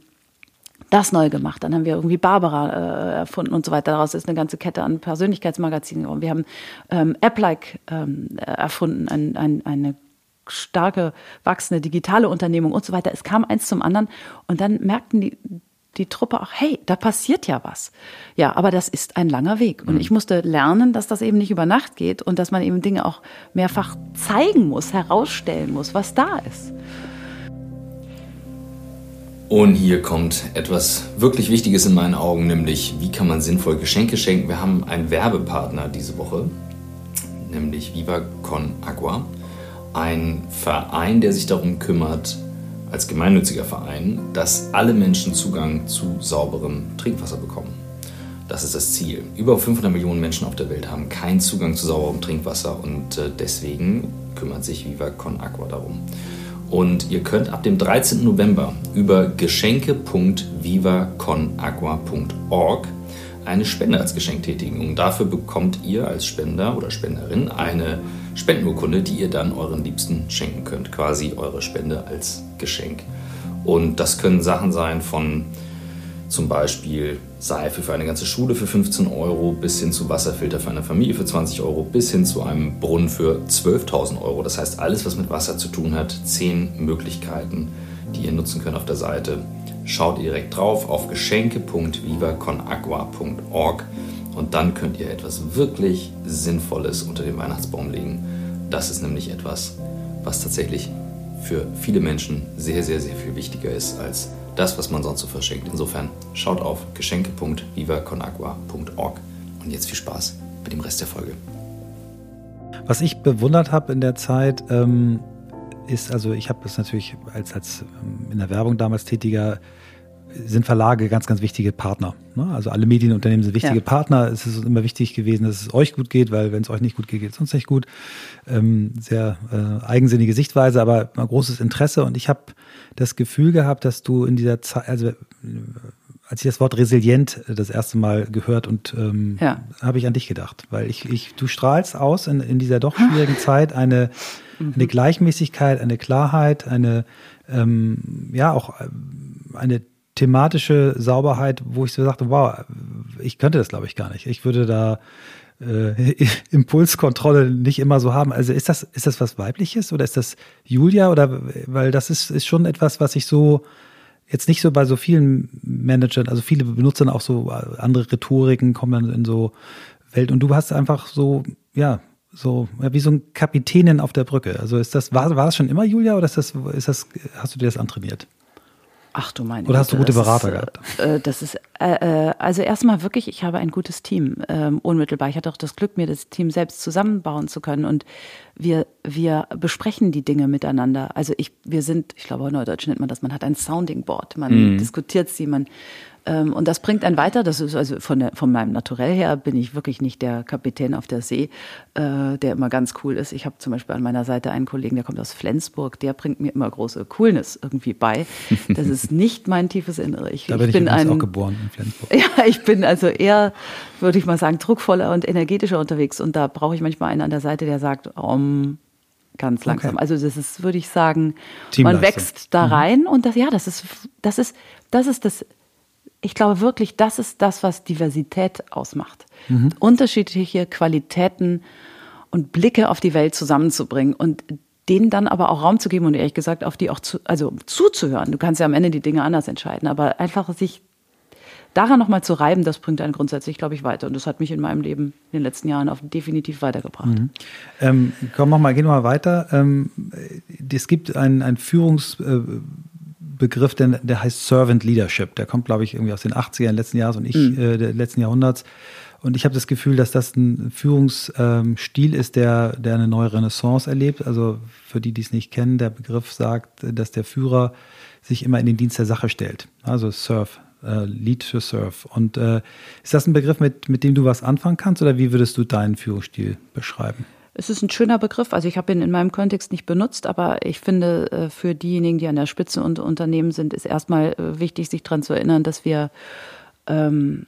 das neu gemacht. Dann haben wir irgendwie Barbara äh, erfunden und so weiter. Daraus ist eine ganze Kette an Persönlichkeitsmagazinen geworden. Wir haben ähm, App-like ähm, erfunden, ein, ein, eine starke, wachsende digitale Unternehmung und so weiter. Es kam eins zum anderen und dann merkten die, die Truppe auch, hey, da passiert ja was. Ja, aber das ist ein langer Weg. Und mhm. ich musste lernen, dass das eben nicht über Nacht geht und dass man eben Dinge auch mehrfach zeigen muss, herausstellen muss, was da ist. Und hier kommt etwas wirklich Wichtiges in meinen Augen, nämlich wie kann man sinnvoll Geschenke schenken. Wir haben einen Werbepartner diese Woche, nämlich Viva Con Agua, ein Verein, der sich darum kümmert, als gemeinnütziger Verein, dass alle Menschen Zugang zu sauberem Trinkwasser bekommen. Das ist das Ziel. Über 500 Millionen Menschen auf der Welt haben keinen Zugang zu sauberem Trinkwasser und äh, deswegen kümmert sich Viva Con Agua darum. Und ihr könnt ab dem 13. November über geschenke.vivaconagua.org eine Spende als Geschenk tätigen. Und dafür bekommt ihr als Spender oder Spenderin eine Spendenurkunde, die ihr dann euren Liebsten schenken könnt. Quasi eure Spende als Geschenk. Und das können Sachen sein von zum Beispiel Seife für eine ganze Schule für 15 Euro bis hin zu Wasserfilter für eine Familie für 20 Euro bis hin zu einem Brunnen für 12.000 Euro. Das heißt, alles, was mit Wasser zu tun hat, zehn Möglichkeiten, die ihr nutzen könnt auf der Seite. Schaut direkt drauf auf geschenke.vivaconagua.org und dann könnt ihr etwas wirklich Sinnvolles unter den Weihnachtsbaum legen. Das ist nämlich etwas, was tatsächlich für viele Menschen sehr, sehr, sehr viel wichtiger ist als das, was man sonst so verschenkt. Insofern schaut auf geschenke.vivaconagua.org und jetzt viel Spaß mit dem Rest der Folge. Was ich bewundert habe in der Zeit, ähm, ist, also ich habe das natürlich als, als ähm, in der Werbung damals tätiger sind Verlage ganz, ganz wichtige Partner. Ne? Also alle Medienunternehmen sind wichtige ja. Partner. Es ist immer wichtig gewesen, dass es euch gut geht, weil wenn es euch nicht gut geht, geht es uns nicht gut. Ähm, sehr äh, eigensinnige Sichtweise, aber großes Interesse. Und ich habe das Gefühl gehabt, dass du in dieser Zeit, also äh, als ich das Wort resilient das erste Mal gehört und ähm, ja. habe ich an dich gedacht, weil ich, ich du strahlst aus in, in dieser doch schwierigen Zeit eine, mhm. eine Gleichmäßigkeit, eine Klarheit, eine ähm, ja auch äh, eine thematische Sauberheit, wo ich so sagte, wow, ich könnte das glaube ich gar nicht. Ich würde da äh, [laughs] Impulskontrolle nicht immer so haben. Also ist das, ist das was Weibliches oder ist das Julia oder weil das ist, ist schon etwas, was ich so jetzt nicht so bei so vielen Managern, also viele benutzen auch so andere Rhetoriken, kommen dann in so Welt und du hast einfach so, ja, so ja, wie so ein Kapitänin auf der Brücke. Also ist das, war, war das schon immer Julia oder ist das, ist das, hast du dir das antrainiert? Ach du meine Oder hast du gute Berater ist, gehabt? Äh, das ist äh, äh, also erstmal wirklich, ich habe ein gutes Team ähm, unmittelbar. Ich hatte auch das Glück, mir das Team selbst zusammenbauen zu können und wir wir besprechen die Dinge miteinander. Also ich wir sind, ich glaube, in Neudeutsch nennt man das, man hat ein Sounding Board, man diskutiert sie, man und das bringt einen weiter. Das ist also von, der, von meinem Naturell her bin ich wirklich nicht der Kapitän auf der See, äh, der immer ganz cool ist. Ich habe zum Beispiel an meiner Seite einen Kollegen, der kommt aus Flensburg, der bringt mir immer große Coolness irgendwie bei. Das ist [laughs] nicht mein tiefes Innere. Ich, Da bin ich, bin übrigens ein, auch geboren in Flensburg. [laughs] ja, ich bin also eher, würde ich mal sagen, druckvoller und energetischer unterwegs. Und da brauche ich manchmal einen an der Seite, der sagt, um, ganz langsam. Okay. Also das ist, würde ich sagen, man wächst da rein und das, ja, das ist, das ist, das ist das. Ich glaube wirklich, das ist das, was Diversität ausmacht. Unterschiedliche Qualitäten und Blicke auf die Welt zusammenzubringen und denen dann aber auch Raum zu geben und ehrlich gesagt auf die auch zu, also zuzuhören. Du kannst ja am Ende die Dinge anders entscheiden, aber einfach sich daran nochmal zu reiben, das bringt einen grundsätzlich, glaube ich, weiter. Und das hat mich in meinem Leben in den letzten Jahren auch definitiv weitergebracht. Ähm, komm noch mal, gehen wir mal weiter. Ähm, es gibt einen, einen Führungsbegriff, der, der heißt Servant Leadership. Der kommt, glaube ich, irgendwie aus den 80ern letzten Jahres und ich äh, der letzten Jahrhunderts. Und ich habe das Gefühl, dass das ein Führungsstil ist, der, der eine neue Renaissance erlebt. Also für die, die es nicht kennen, der Begriff sagt, dass der Führer sich immer in den Dienst der Sache stellt. Also Serve, äh, Lead to Serve. Und äh, ist das ein Begriff, mit, mit dem du was anfangen kannst oder wie würdest du deinen Führungsstil beschreiben? Es ist ein schöner Begriff. Also ich habe ihn in meinem Kontext nicht benutzt, aber ich finde, äh, für diejenigen, die an der Spitze und Unternehmen sind, ist erstmal äh, wichtig, sich daran zu erinnern, dass wir ähm,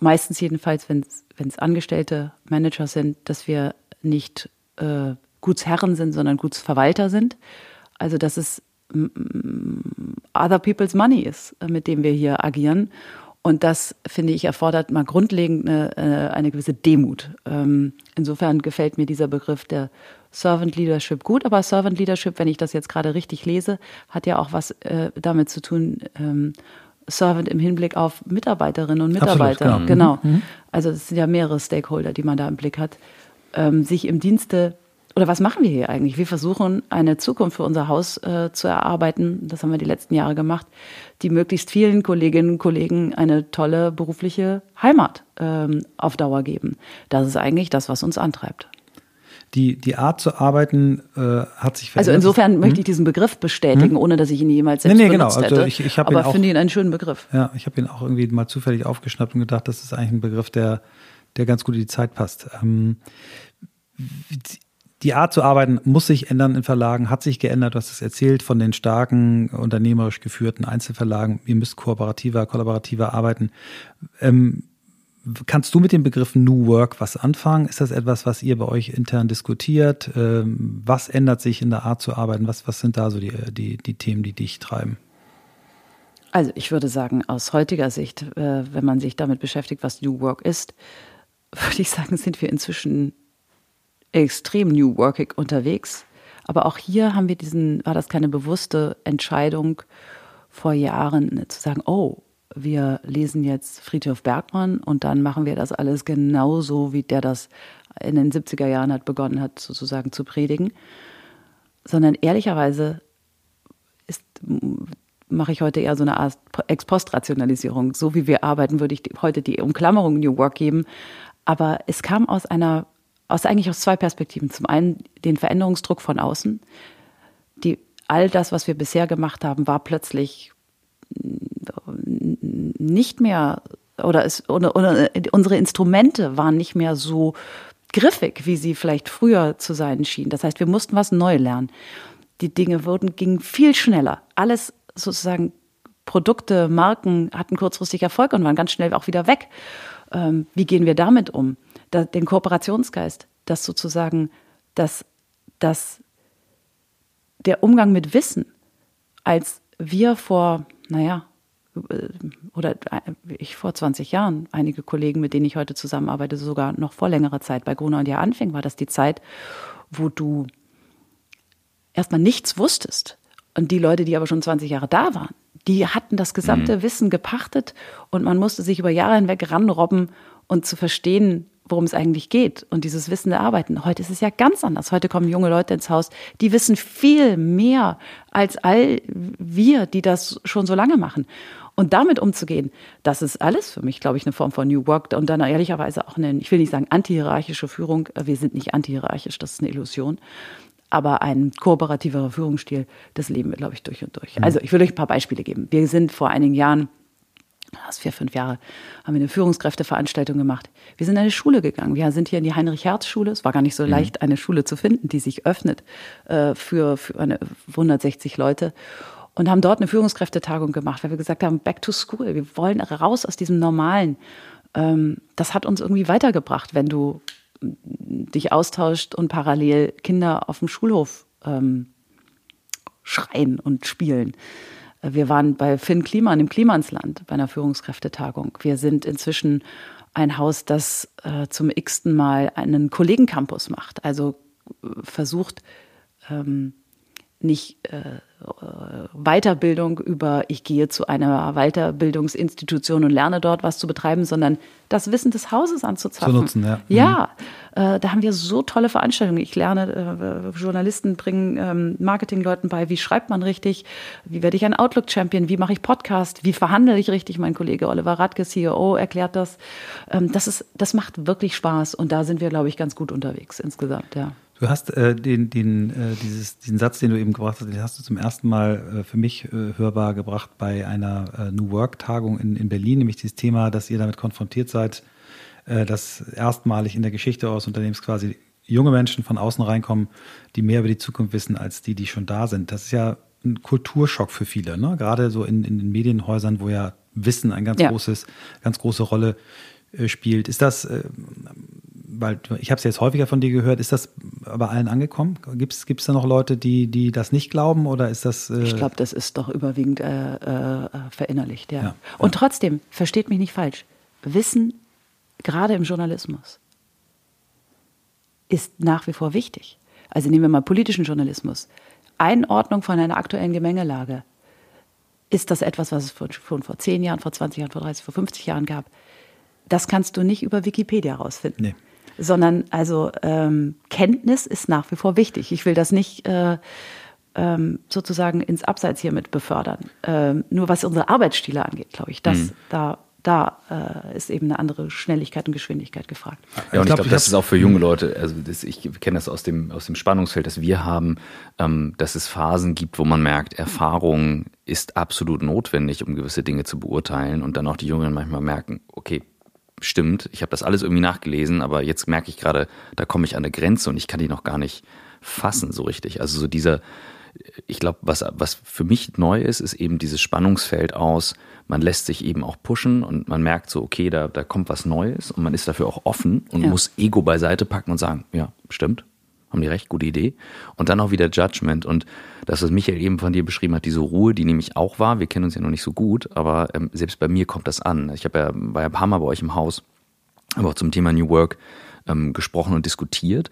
meistens jedenfalls, wenn es Angestellte Manager sind, dass wir nicht äh, Gutsherren sind, sondern Gutsverwalter sind. Also dass es other people's money ist, äh, mit dem wir hier agieren. Und das, finde ich, erfordert mal grundlegend eine, äh, eine gewisse Demut. Ähm, insofern gefällt mir dieser Begriff der Servant Leadership gut, aber Servant Leadership, wenn ich das jetzt gerade richtig lese, hat ja auch was äh, damit zu tun, ähm, Servant im Hinblick auf Mitarbeiterinnen und Absolut, Mitarbeiter. genau. genau. Also es sind ja mehrere Stakeholder, die man da im Blick hat. Ähm, sich im Dienste, oder was machen wir hier eigentlich? Wir versuchen, eine Zukunft für unser Haus äh, zu erarbeiten. Das haben wir die letzten Jahre gemacht, die möglichst vielen Kolleginnen und Kollegen eine tolle berufliche Heimat ähm, auf Dauer geben. Das ist eigentlich das, was uns antreibt. Die, die Art zu arbeiten äh, hat sich Also verändert. insofern möchte ich diesen Begriff bestätigen, ohne dass ich ihn jemals selbst Nee, nee, genau. benutzt Also hätte. ich- ich Aber auch- finde ihn einen schönen Begriff. Ja, ich habe ihn auch irgendwie mal zufällig aufgeschnappt und gedacht, das ist eigentlich ein Begriff, der, der ganz gut in die Zeit passt. Ähm, die Art zu arbeiten muss sich ändern in Verlagen, hat sich geändert. Hast es erzählt von den starken, unternehmerisch geführten Einzelverlagen. Ihr müsst kooperativer, kollaborativer arbeiten. Ähm, kannst du mit dem Begriff New Work was anfangen? Ist das etwas, was ihr bei euch intern diskutiert? Ähm, was ändert sich in der Art zu arbeiten? Was, was sind da so die, die, die Themen, die dich treiben? Also ich würde sagen, aus heutiger Sicht, äh, wenn man sich damit beschäftigt, was New Work ist, [laughs] würde ich sagen, sind wir inzwischen extrem New Workig unterwegs. Aber auch hier haben wir diesen, war das keine bewusste Entscheidung vor Jahren äh, zu sagen, oh, wir lesen jetzt Friedhof Bergmann und dann machen wir das alles genauso, wie der das in den 70er Jahren hat begonnen hat, sozusagen zu predigen. Sondern ehrlicherweise ist, mache ich heute eher so eine Art Ex-Post-Rationalisierung. So wie wir arbeiten, würde ich heute die Umklammerung New Work geben. Aber es kam aus einer, aus eigentlich aus zwei Perspektiven. Zum einen den Veränderungsdruck von außen. Die, all das, was wir bisher gemacht haben, war plötzlich nicht mehr oder, es, oder, oder unsere Instrumente waren nicht mehr so griffig, wie sie vielleicht früher zu sein schienen. Das heißt, wir mussten was neu lernen. Die Dinge wurden, gingen viel schneller. Alles sozusagen Produkte, Marken hatten kurzfristig Erfolg und waren ganz schnell auch wieder weg. Ähm, wie gehen wir damit um? Da, den Kooperationsgeist, das sozusagen, dass, dass der Umgang mit Wissen, als wir vor, naja, äh, oder ich vor 20 Jahren, einige Kollegen, mit denen ich heute zusammenarbeite, sogar noch vor längerer Zeit bei Gruner und ja anfing, war das die Zeit, wo du erstmal nichts wusstest. Und die Leute, die aber schon 20 Jahre da waren, die hatten das gesamte Wissen gepachtet und man musste sich über Jahre hinweg ranrobben und zu verstehen, worum es eigentlich geht und dieses Wissen erarbeiten. Heute ist es ja ganz anders. Heute kommen junge Leute ins Haus, die wissen viel mehr als all wir, die das schon so lange machen. Und damit umzugehen, das ist alles für mich, glaube ich, eine Form von New Work und dann ehrlicherweise auch eine, ich will nicht sagen antihierarchische Führung, wir sind nicht antihierarchisch, das ist eine Illusion, aber ein kooperativerer Führungsstil, das leben wir, glaube ich, durch und durch. Also ich will euch ein paar Beispiele geben. Wir sind vor einigen Jahren das vier, fünf Jahre, haben wir eine Führungskräfteveranstaltung gemacht. Wir sind in eine Schule gegangen. Wir sind hier in die Heinrich-Herz-Schule. Es war gar nicht so mhm. leicht, eine Schule zu finden, die sich öffnet äh, für, für eine 160 Leute. Und haben dort eine Führungskräftetagung gemacht, weil wir gesagt haben, back to school. Wir wollen raus aus diesem Normalen. Ähm, das hat uns irgendwie weitergebracht, wenn du dich austauscht und parallel Kinder auf dem Schulhof ähm, schreien und spielen. Wir waren bei Finn Kliman im Klimansland bei einer Führungskräftetagung. Wir sind inzwischen ein Haus, das äh, zum x-ten Mal einen Kollegencampus macht. Also äh, versucht, ähm, nicht äh, Weiterbildung über, ich gehe zu einer Weiterbildungsinstitution und lerne dort was zu betreiben, sondern das Wissen des Hauses anzuzapfen. Zu nutzen, ja. Ja, mhm. äh, da haben wir so tolle Veranstaltungen. Ich lerne, äh, Journalisten bringen ähm, Marketingleuten bei, wie schreibt man richtig, wie werde ich ein Outlook-Champion, wie mache ich Podcast, wie verhandle ich richtig. Mein Kollege Oliver Radke, CEO, erklärt das. Ähm, das, ist, das macht wirklich Spaß und da sind wir, glaube ich, ganz gut unterwegs insgesamt, ja. Du hast äh, den, den, äh, dieses, diesen Satz, den du eben gebracht hast, den hast du zum ersten Mal äh, für mich äh, hörbar gebracht bei einer äh, New Work-Tagung in, in Berlin, nämlich dieses Thema, dass ihr damit konfrontiert seid, äh, dass erstmalig in der Geschichte eures Unternehmens quasi junge Menschen von außen reinkommen, die mehr über die Zukunft wissen als die, die schon da sind. Das ist ja ein Kulturschock für viele, ne? gerade so in, in den Medienhäusern, wo ja Wissen eine ganz, ja. großes, ganz große Rolle spielt. Ist das weil ich habe es jetzt häufiger von dir gehört, ist das bei allen angekommen? Gibt es da noch Leute, die, die das nicht glauben oder ist das? Äh ich glaube, das ist doch überwiegend äh, äh, verinnerlicht, ja. ja Und ja. trotzdem, versteht mich nicht falsch, Wissen, gerade im Journalismus, ist nach wie vor wichtig. Also nehmen wir mal politischen Journalismus. Einordnung von einer aktuellen Gemengelage. Ist das etwas, was es schon vor 10 Jahren, vor 20 Jahren, vor 30, vor 50 Jahren gab? Das kannst du nicht über Wikipedia rausfinden. Nee sondern also ähm, Kenntnis ist nach wie vor wichtig. Ich will das nicht äh, ähm, sozusagen ins Abseits hiermit befördern. Ähm, nur was unsere Arbeitsstile angeht, glaube ich, das mhm. da da äh, ist eben eine andere Schnelligkeit und Geschwindigkeit gefragt. Ja, und ich glaube, glaub, das ist auch für junge Leute, also das, ich kenne das aus dem, aus dem Spannungsfeld, das wir haben, ähm, dass es Phasen gibt, wo man merkt, Erfahrung ist absolut notwendig, um gewisse Dinge zu beurteilen und dann auch die Jungen manchmal merken, okay, stimmt, ich habe das alles irgendwie nachgelesen, aber jetzt merke ich gerade, da komme ich an eine Grenze und ich kann die noch gar nicht fassen so richtig. Also so dieser, ich glaube, was, was für mich neu ist, ist eben dieses Spannungsfeld aus, man lässt sich eben auch pushen und man merkt so, okay, da, da kommt was Neues und man ist dafür auch offen und ja. muss Ego beiseite packen und sagen, ja, stimmt, haben die recht, gute Idee. Und dann auch wieder Judgment und das, was Michael eben von dir beschrieben hat, diese Ruhe, die nämlich auch war, wir kennen uns ja noch nicht so gut, aber ähm, selbst bei mir kommt das an. Ich habe ja, war ja ein paar Mal bei euch im Haus, aber auch zum Thema New Work ähm, gesprochen und diskutiert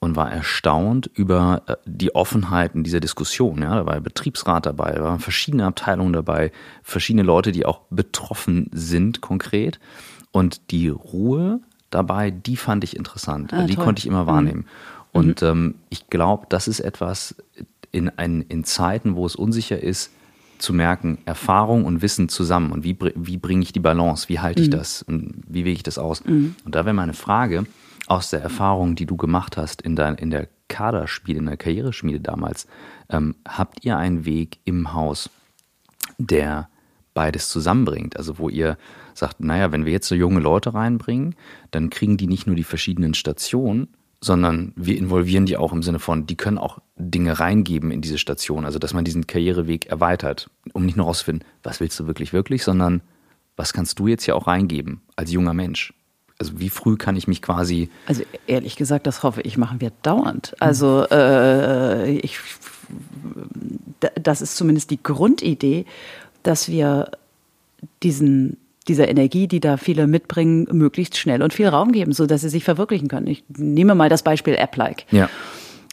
und war erstaunt über äh, die Offenheit in dieser Diskussion. Ja, da war Betriebsrat dabei, da waren verschiedene Abteilungen dabei, verschiedene Leute, die auch betroffen sind konkret. Und die Ruhe dabei, die fand ich interessant. Ah, die toll. konnte ich immer wahrnehmen. Mhm. Und mhm. ähm, ich glaube, das ist etwas in, ein, in Zeiten, wo es unsicher ist, zu merken, Erfahrung und Wissen zusammen und wie, wie bringe ich die Balance, wie halte ich mhm. das und wie wege ich das aus. Mhm. Und da wäre meine Frage aus der Erfahrung, die du gemacht hast in, dein, in der Kaderschmiede, in der Karriereschmiede damals, ähm, habt ihr einen Weg im Haus, der beides zusammenbringt? Also wo ihr sagt, naja, wenn wir jetzt so junge Leute reinbringen, dann kriegen die nicht nur die verschiedenen Stationen, sondern wir involvieren die auch im Sinne von, die können auch Dinge reingeben in diese Station. Also, dass man diesen Karriereweg erweitert, um nicht nur rauszufinden, was willst du wirklich, wirklich, sondern was kannst du jetzt hier auch reingeben als junger Mensch? Also, wie früh kann ich mich quasi. Also, ehrlich gesagt, das hoffe ich, machen wir dauernd. Also, äh, ich, das ist zumindest die Grundidee, dass wir diesen dieser Energie, die da viele mitbringen, möglichst schnell und viel Raum geben, so dass sie sich verwirklichen können. Ich nehme mal das Beispiel App-like. Ja.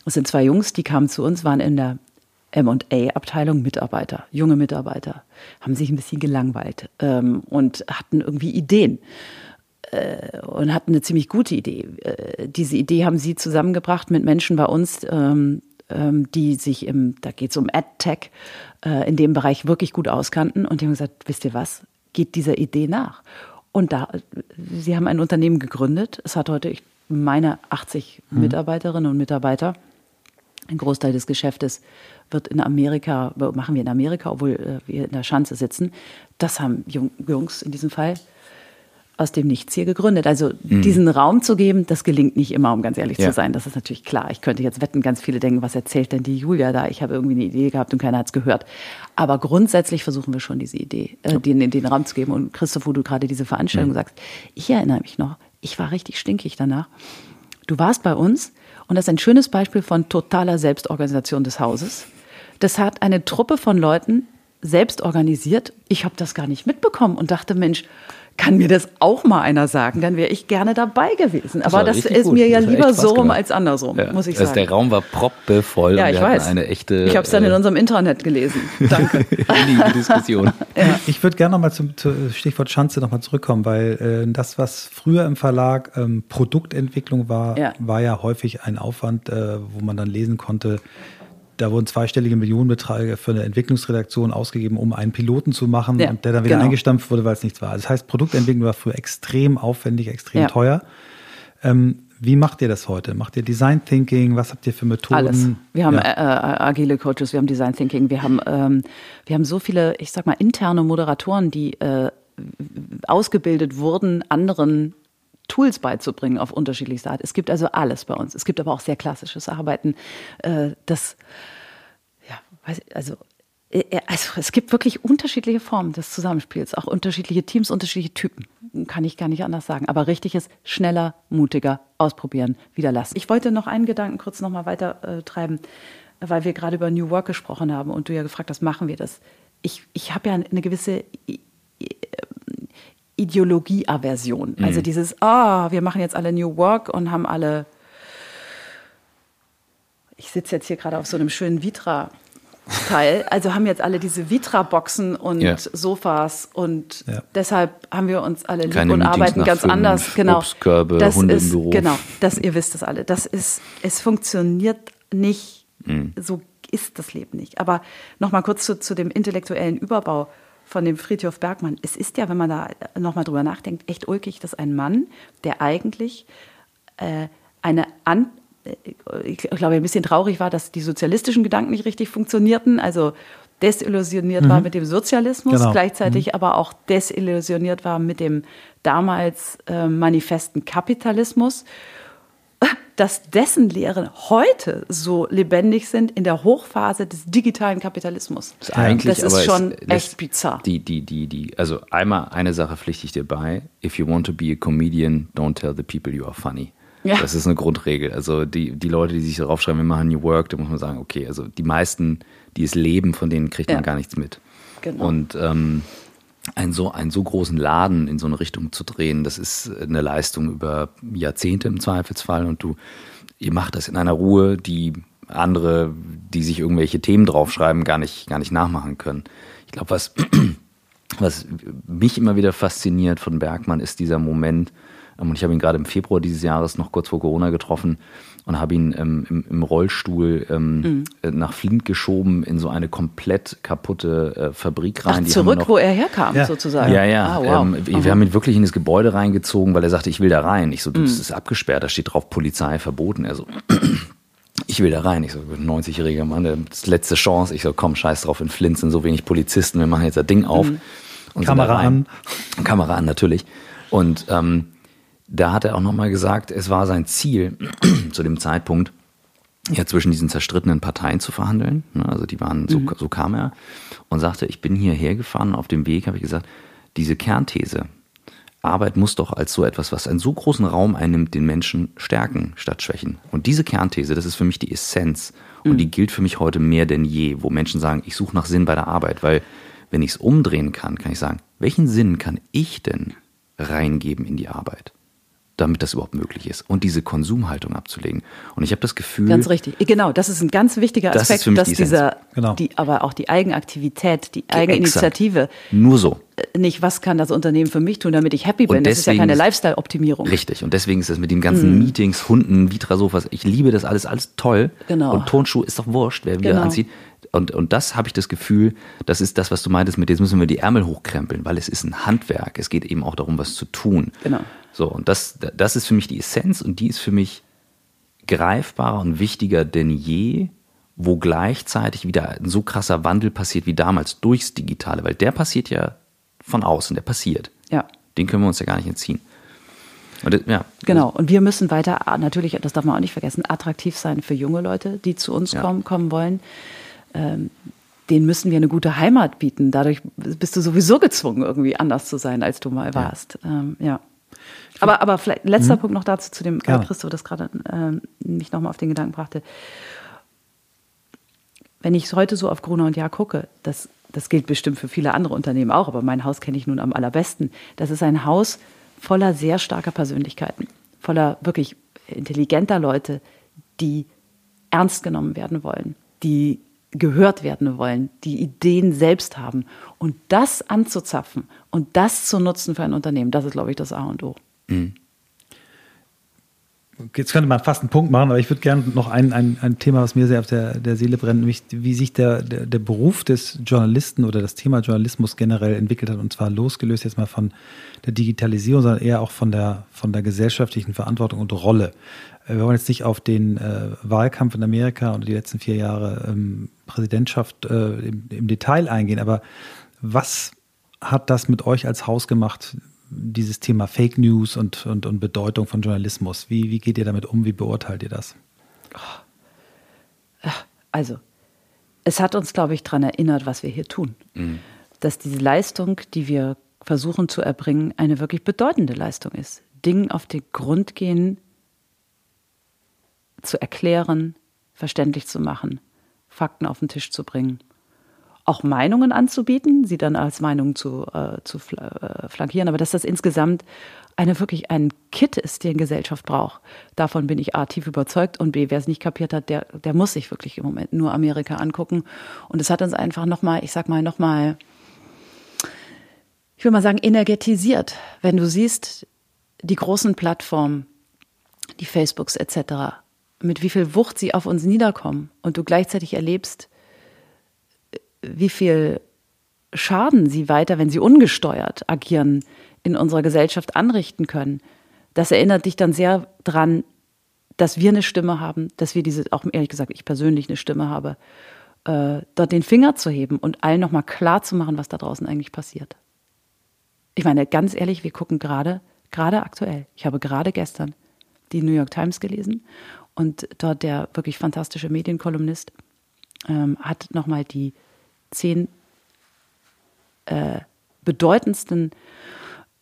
Das sind zwei Jungs, die kamen zu uns, waren in der M&A-Abteilung Mitarbeiter, junge Mitarbeiter, haben sich ein bisschen gelangweilt ähm, und hatten irgendwie Ideen. äh, und hatten eine ziemlich gute Idee. Äh, diese Idee haben sie zusammengebracht mit Menschen bei uns, ähm, ähm, die sich im, da geht es um AdTech, äh, in dem Bereich wirklich gut auskannten. Und die haben gesagt, wisst ihr was, geht dieser Idee nach. Und da, sie haben ein Unternehmen gegründet. Es hat heute, ich meine, 80 mhm. Mitarbeiterinnen und Mitarbeiter. Ein Großteil des Geschäftes wird in Amerika, machen wir in Amerika, obwohl wir in der Schanze sitzen. Das haben Jungs in diesem Fall aus dem Nichts hier gegründet. Also mhm. diesen Raum zu geben, das gelingt nicht immer, um ganz ehrlich ja. zu sein. Das ist natürlich klar. Ich könnte jetzt wetten, ganz viele denken, was erzählt denn die Julia da? Ich habe irgendwie eine Idee gehabt und keiner hat es gehört. Aber grundsätzlich versuchen wir schon diese Idee, äh, den, den Raum zu geben. Und Christoph, wo du gerade diese Veranstaltung mhm. sagst, ich erinnere mich noch, ich war richtig stinkig danach. Du warst bei uns und das ist ein schönes Beispiel von totaler Selbstorganisation des Hauses. Das hat eine Truppe von Leuten selbst organisiert. Ich habe das gar nicht mitbekommen und dachte, Mensch, kann mir das auch mal einer sagen, dann wäre ich gerne dabei gewesen. Aber das, das ist gut. mir ja lieber so rum als andersrum, ja. muss ich also sagen. der Raum war proppevoll. Ja, ich weiß. Eine echte, ich habe es dann in äh, unserem Internet gelesen. [laughs] Danke. Diskussion. [laughs] ja. Ich würde gerne nochmal zum, zum Stichwort Schanze nochmal zurückkommen, weil äh, das, was früher im Verlag ähm, Produktentwicklung war, ja. war ja häufig ein Aufwand, äh, wo man dann lesen konnte, da wurden zweistellige Millionenbeträge für eine Entwicklungsredaktion ausgegeben, um einen Piloten zu machen, ja, der dann wieder genau. eingestampft wurde, weil es nichts war. Das heißt, Produktentwicklung war früher extrem aufwendig, extrem ja. teuer. Ähm, wie macht ihr das heute? Macht ihr Design Thinking? Was habt ihr für Methoden? Alles. Wir haben ja. äh, äh agile Coaches, wir haben Design Thinking, wir haben, ähm, wir haben so viele, ich sag mal, interne Moderatoren, die äh, ausgebildet wurden, anderen Tools beizubringen auf unterschiedlichste Art. Es gibt also alles bei uns. Es gibt aber auch sehr klassisches Arbeiten. Äh, das, ja, also, äh, äh, also es gibt wirklich unterschiedliche Formen des Zusammenspiels, auch unterschiedliche Teams, unterschiedliche Typen. Kann ich gar nicht anders sagen. Aber richtig ist schneller, mutiger, ausprobieren, wieder lassen. Ich wollte noch einen Gedanken kurz noch mal weiter äh, treiben, weil wir gerade über New Work gesprochen haben und du ja gefragt hast, machen wir das? Ich, ich habe ja eine gewisse Ideologieaversion. Mhm. Also dieses, ah, wir machen jetzt alle New Work und haben alle. Ich sitze jetzt hier gerade auf so einem schönen Vitra. Teil. [laughs] Also haben jetzt alle diese Vitra-Boxen und ja. Sofas und ja. deshalb haben wir uns alle lieb Keine und Meetings arbeiten ganz fünf, anders. Genau. Obstkörbe, das Hunde ist, im Büro. Genau, das, ihr wisst das alle. Das ist, es funktioniert nicht, mhm. so ist das Leben nicht. Aber nochmal kurz zu, zu dem intellektuellen Überbau von dem Friedhof Bergmann. Es ist ja, wenn man da nochmal drüber nachdenkt, echt ulkig, dass ein Mann, der eigentlich äh, eine An äh, ich glaube, ein bisschen traurig war, dass die sozialistischen Gedanken nicht richtig funktionierten. Also desillusioniert mhm. war mit dem Sozialismus, genau. gleichzeitig mhm. aber auch desillusioniert war mit dem damals äh, manifesten Kapitalismus dass dessen Lehren heute so lebendig sind in der Hochphase des digitalen Kapitalismus. Das ist, eigentlich, das ist schon echt bizarr. Die, die, die, die, also einmal eine Sache pflichte ich dir bei. If you want to be a comedian, don't tell the people you are funny. Ja. Das ist eine Grundregel. Also die, die Leute, die sich darauf schreiben, wir machen New Work, da muss man sagen, okay, also die meisten, die es leben, von denen kriegt ja. man gar nichts mit. Genau. Und ähm, einen so, einen so großen Laden in so eine Richtung zu drehen, das ist eine Leistung über Jahrzehnte im Zweifelsfall und du, ihr macht das in einer Ruhe, die andere, die sich irgendwelche Themen draufschreiben, gar nicht, gar nicht nachmachen können. Ich glaube, was, [clears throat] was mich immer wieder fasziniert von Bergmann ist dieser Moment, und ich habe ihn gerade im Februar dieses Jahres noch kurz vor Corona getroffen, und habe ihn ähm, im, im, Rollstuhl ähm, mhm. Äh, nach Flint geschoben in so eine komplett kaputte äh, Fabrik rein. Ach, zurück, noch, wo er herkam, ja. sozusagen. Ja, ja. Ah, wow. ähm, wir haben ihn wirklich in das Gebäude reingezogen, weil er sagte, ich will da rein. Ich so, du, mhm. das ist abgesperrt, da steht drauf Polizei verboten. Er so, [clears throat] ich will da rein. Ich so, 90-jähriger Mann, das letzte Chance. Ich so, komm, scheiß drauf, in Flint sind so wenig Polizisten, wir machen jetzt das Ding auf. Mhm. Kamera an. Kamera an, natürlich. Und ähm, da hat er auch nochmal gesagt, es war sein Ziel [clears throat] zu dem Zeitpunkt, ja zwischen diesen zerstrittenen Parteien zu verhandeln. Ne, also die waren, so, mhm. so kam er und sagte, ich bin hierher gefahren, auf dem Weg habe ich gesagt, diese Kernthese, Arbeit muss doch als so etwas, was einen so großen Raum einnimmt, den Menschen stärken statt schwächen. Und diese Kernthese, das ist für mich die Essenz. Und mhm. die gilt für mich heute mehr denn je, wo Menschen sagen, ich suche nach Sinn bei der Arbeit. Weil wenn ich es umdrehen kann, kann ich sagen, welchen Sinn kann ich denn reingeben in die Arbeit? Damit das überhaupt möglich ist und diese Konsumhaltung abzulegen. Und ich habe das Gefühl. Ganz richtig. Genau, das ist ein ganz wichtiger Aspekt, das dass die dieser, genau. die, aber auch die Eigenaktivität, die Eigeninitiative. Nur so. äh, nicht, was kann das Unternehmen für mich tun, damit ich happy bin. Und das ist ja deswegen keine Lifestyle-Optimierung. Richtig. Und deswegen ist das mit den ganzen Meetings, Hunden, Vitra-Sofas, ich liebe das alles, alles toll. Genau. Und Tonschuh ist doch wurscht, wer wieder Genau. anzieht. Und, und das habe ich das Gefühl, das ist das, was du meintest mit, jetzt müssen wir die Ärmel hochkrempeln, weil es ist ein Handwerk. Es geht eben auch darum, was zu tun. Genau. So, und das, das ist für mich die Essenz und die ist für mich greifbarer und wichtiger denn je, wo gleichzeitig wieder ein so krasser Wandel passiert wie damals durchs Digitale, weil der passiert ja von außen, der passiert. Ja. Den können wir uns ja gar nicht entziehen. Das, ja, Genau. Und wir müssen weiter, natürlich, das darf man auch nicht vergessen, attraktiv sein für junge Leute, die zu uns Ja. kommen, kommen wollen. Ähm, denen müssen wir eine gute Heimat bieten. Dadurch bist du sowieso gezwungen, irgendwie anders zu sein, als du mal warst. Ähm, ja. Aber, aber vielleicht letzter Punkt noch dazu, zu dem, äh, Gerne. Christo, das gerade ähm, mich nochmal auf den Gedanken brachte. Wenn ich heute so auf Gruner und Jahr gucke, das, das gilt bestimmt für viele andere Unternehmen auch, aber mein Haus kenne ich nun am allerbesten. Das ist ein Haus voller sehr starker Persönlichkeiten, voller wirklich intelligenter Leute, die ernst genommen werden wollen, die gehört werden wollen, die Ideen selbst haben. Und das anzuzapfen und das zu nutzen für ein Unternehmen, das ist, glaube ich, das A und O. Jetzt könnte man fast einen Punkt machen, aber ich würde gerne noch ein, ein, ein Thema, was mir sehr auf der, der Seele brennt, nämlich wie sich der, der, der Beruf des Journalisten oder das Thema Journalismus generell entwickelt hat. Und zwar losgelöst jetzt mal von der Digitalisierung, sondern eher auch von der, von der gesellschaftlichen Verantwortung und Rolle. Äh, Wir wollen jetzt nicht auf den äh, Wahlkampf in Amerika und die letzten vier Jahre ähm, Präsidentschaft äh, im, im Detail eingehen, aber was hat das mit euch als Haus gemacht, dieses Thema Fake News und, und, und Bedeutung von Journalismus? Wie, wie geht ihr damit um? Wie beurteilt ihr das? Also, es hat uns, glaube ich, daran erinnert, was wir hier tun. Dass diese Leistung, die wir versuchen zu erbringen, eine wirklich bedeutende Leistung ist. Dingen auf den Grund gehen, zu erklären, verständlich zu machen, Fakten auf den Tisch zu bringen. Auch Meinungen anzubieten, sie dann als Meinungen zu, äh, zu äh, flankieren, aber dass das insgesamt eine wirklich ein Kit ist, den Gesellschaft braucht. Davon bin ich A tief überzeugt und B, wer es nicht kapiert hat, der, der muss sich wirklich im Moment nur Amerika angucken. Und es hat uns einfach nochmal, ich sag mal, nochmal, ich will mal sagen, energetisiert. Wenn du siehst, die großen Plattformen, die Facebooks etc., mit wie viel Wucht sie auf uns niederkommen und du gleichzeitig erlebst, wie viel Schaden sie weiter, wenn sie ungesteuert agieren, in unserer Gesellschaft anrichten können. Das erinnert dich dann sehr dran, dass wir eine Stimme haben, dass wir diese, auch ehrlich gesagt, ich persönlich eine Stimme habe, äh, dort den Finger zu heben und allen nochmal klar zu machen, was da draußen eigentlich passiert. Ich meine, ganz ehrlich, wir gucken gerade, gerade aktuell, ich habe gerade gestern die New York Times gelesen und dort der wirklich fantastische Medienkolumnist ähm, hat nochmal die zehn äh, bedeutendsten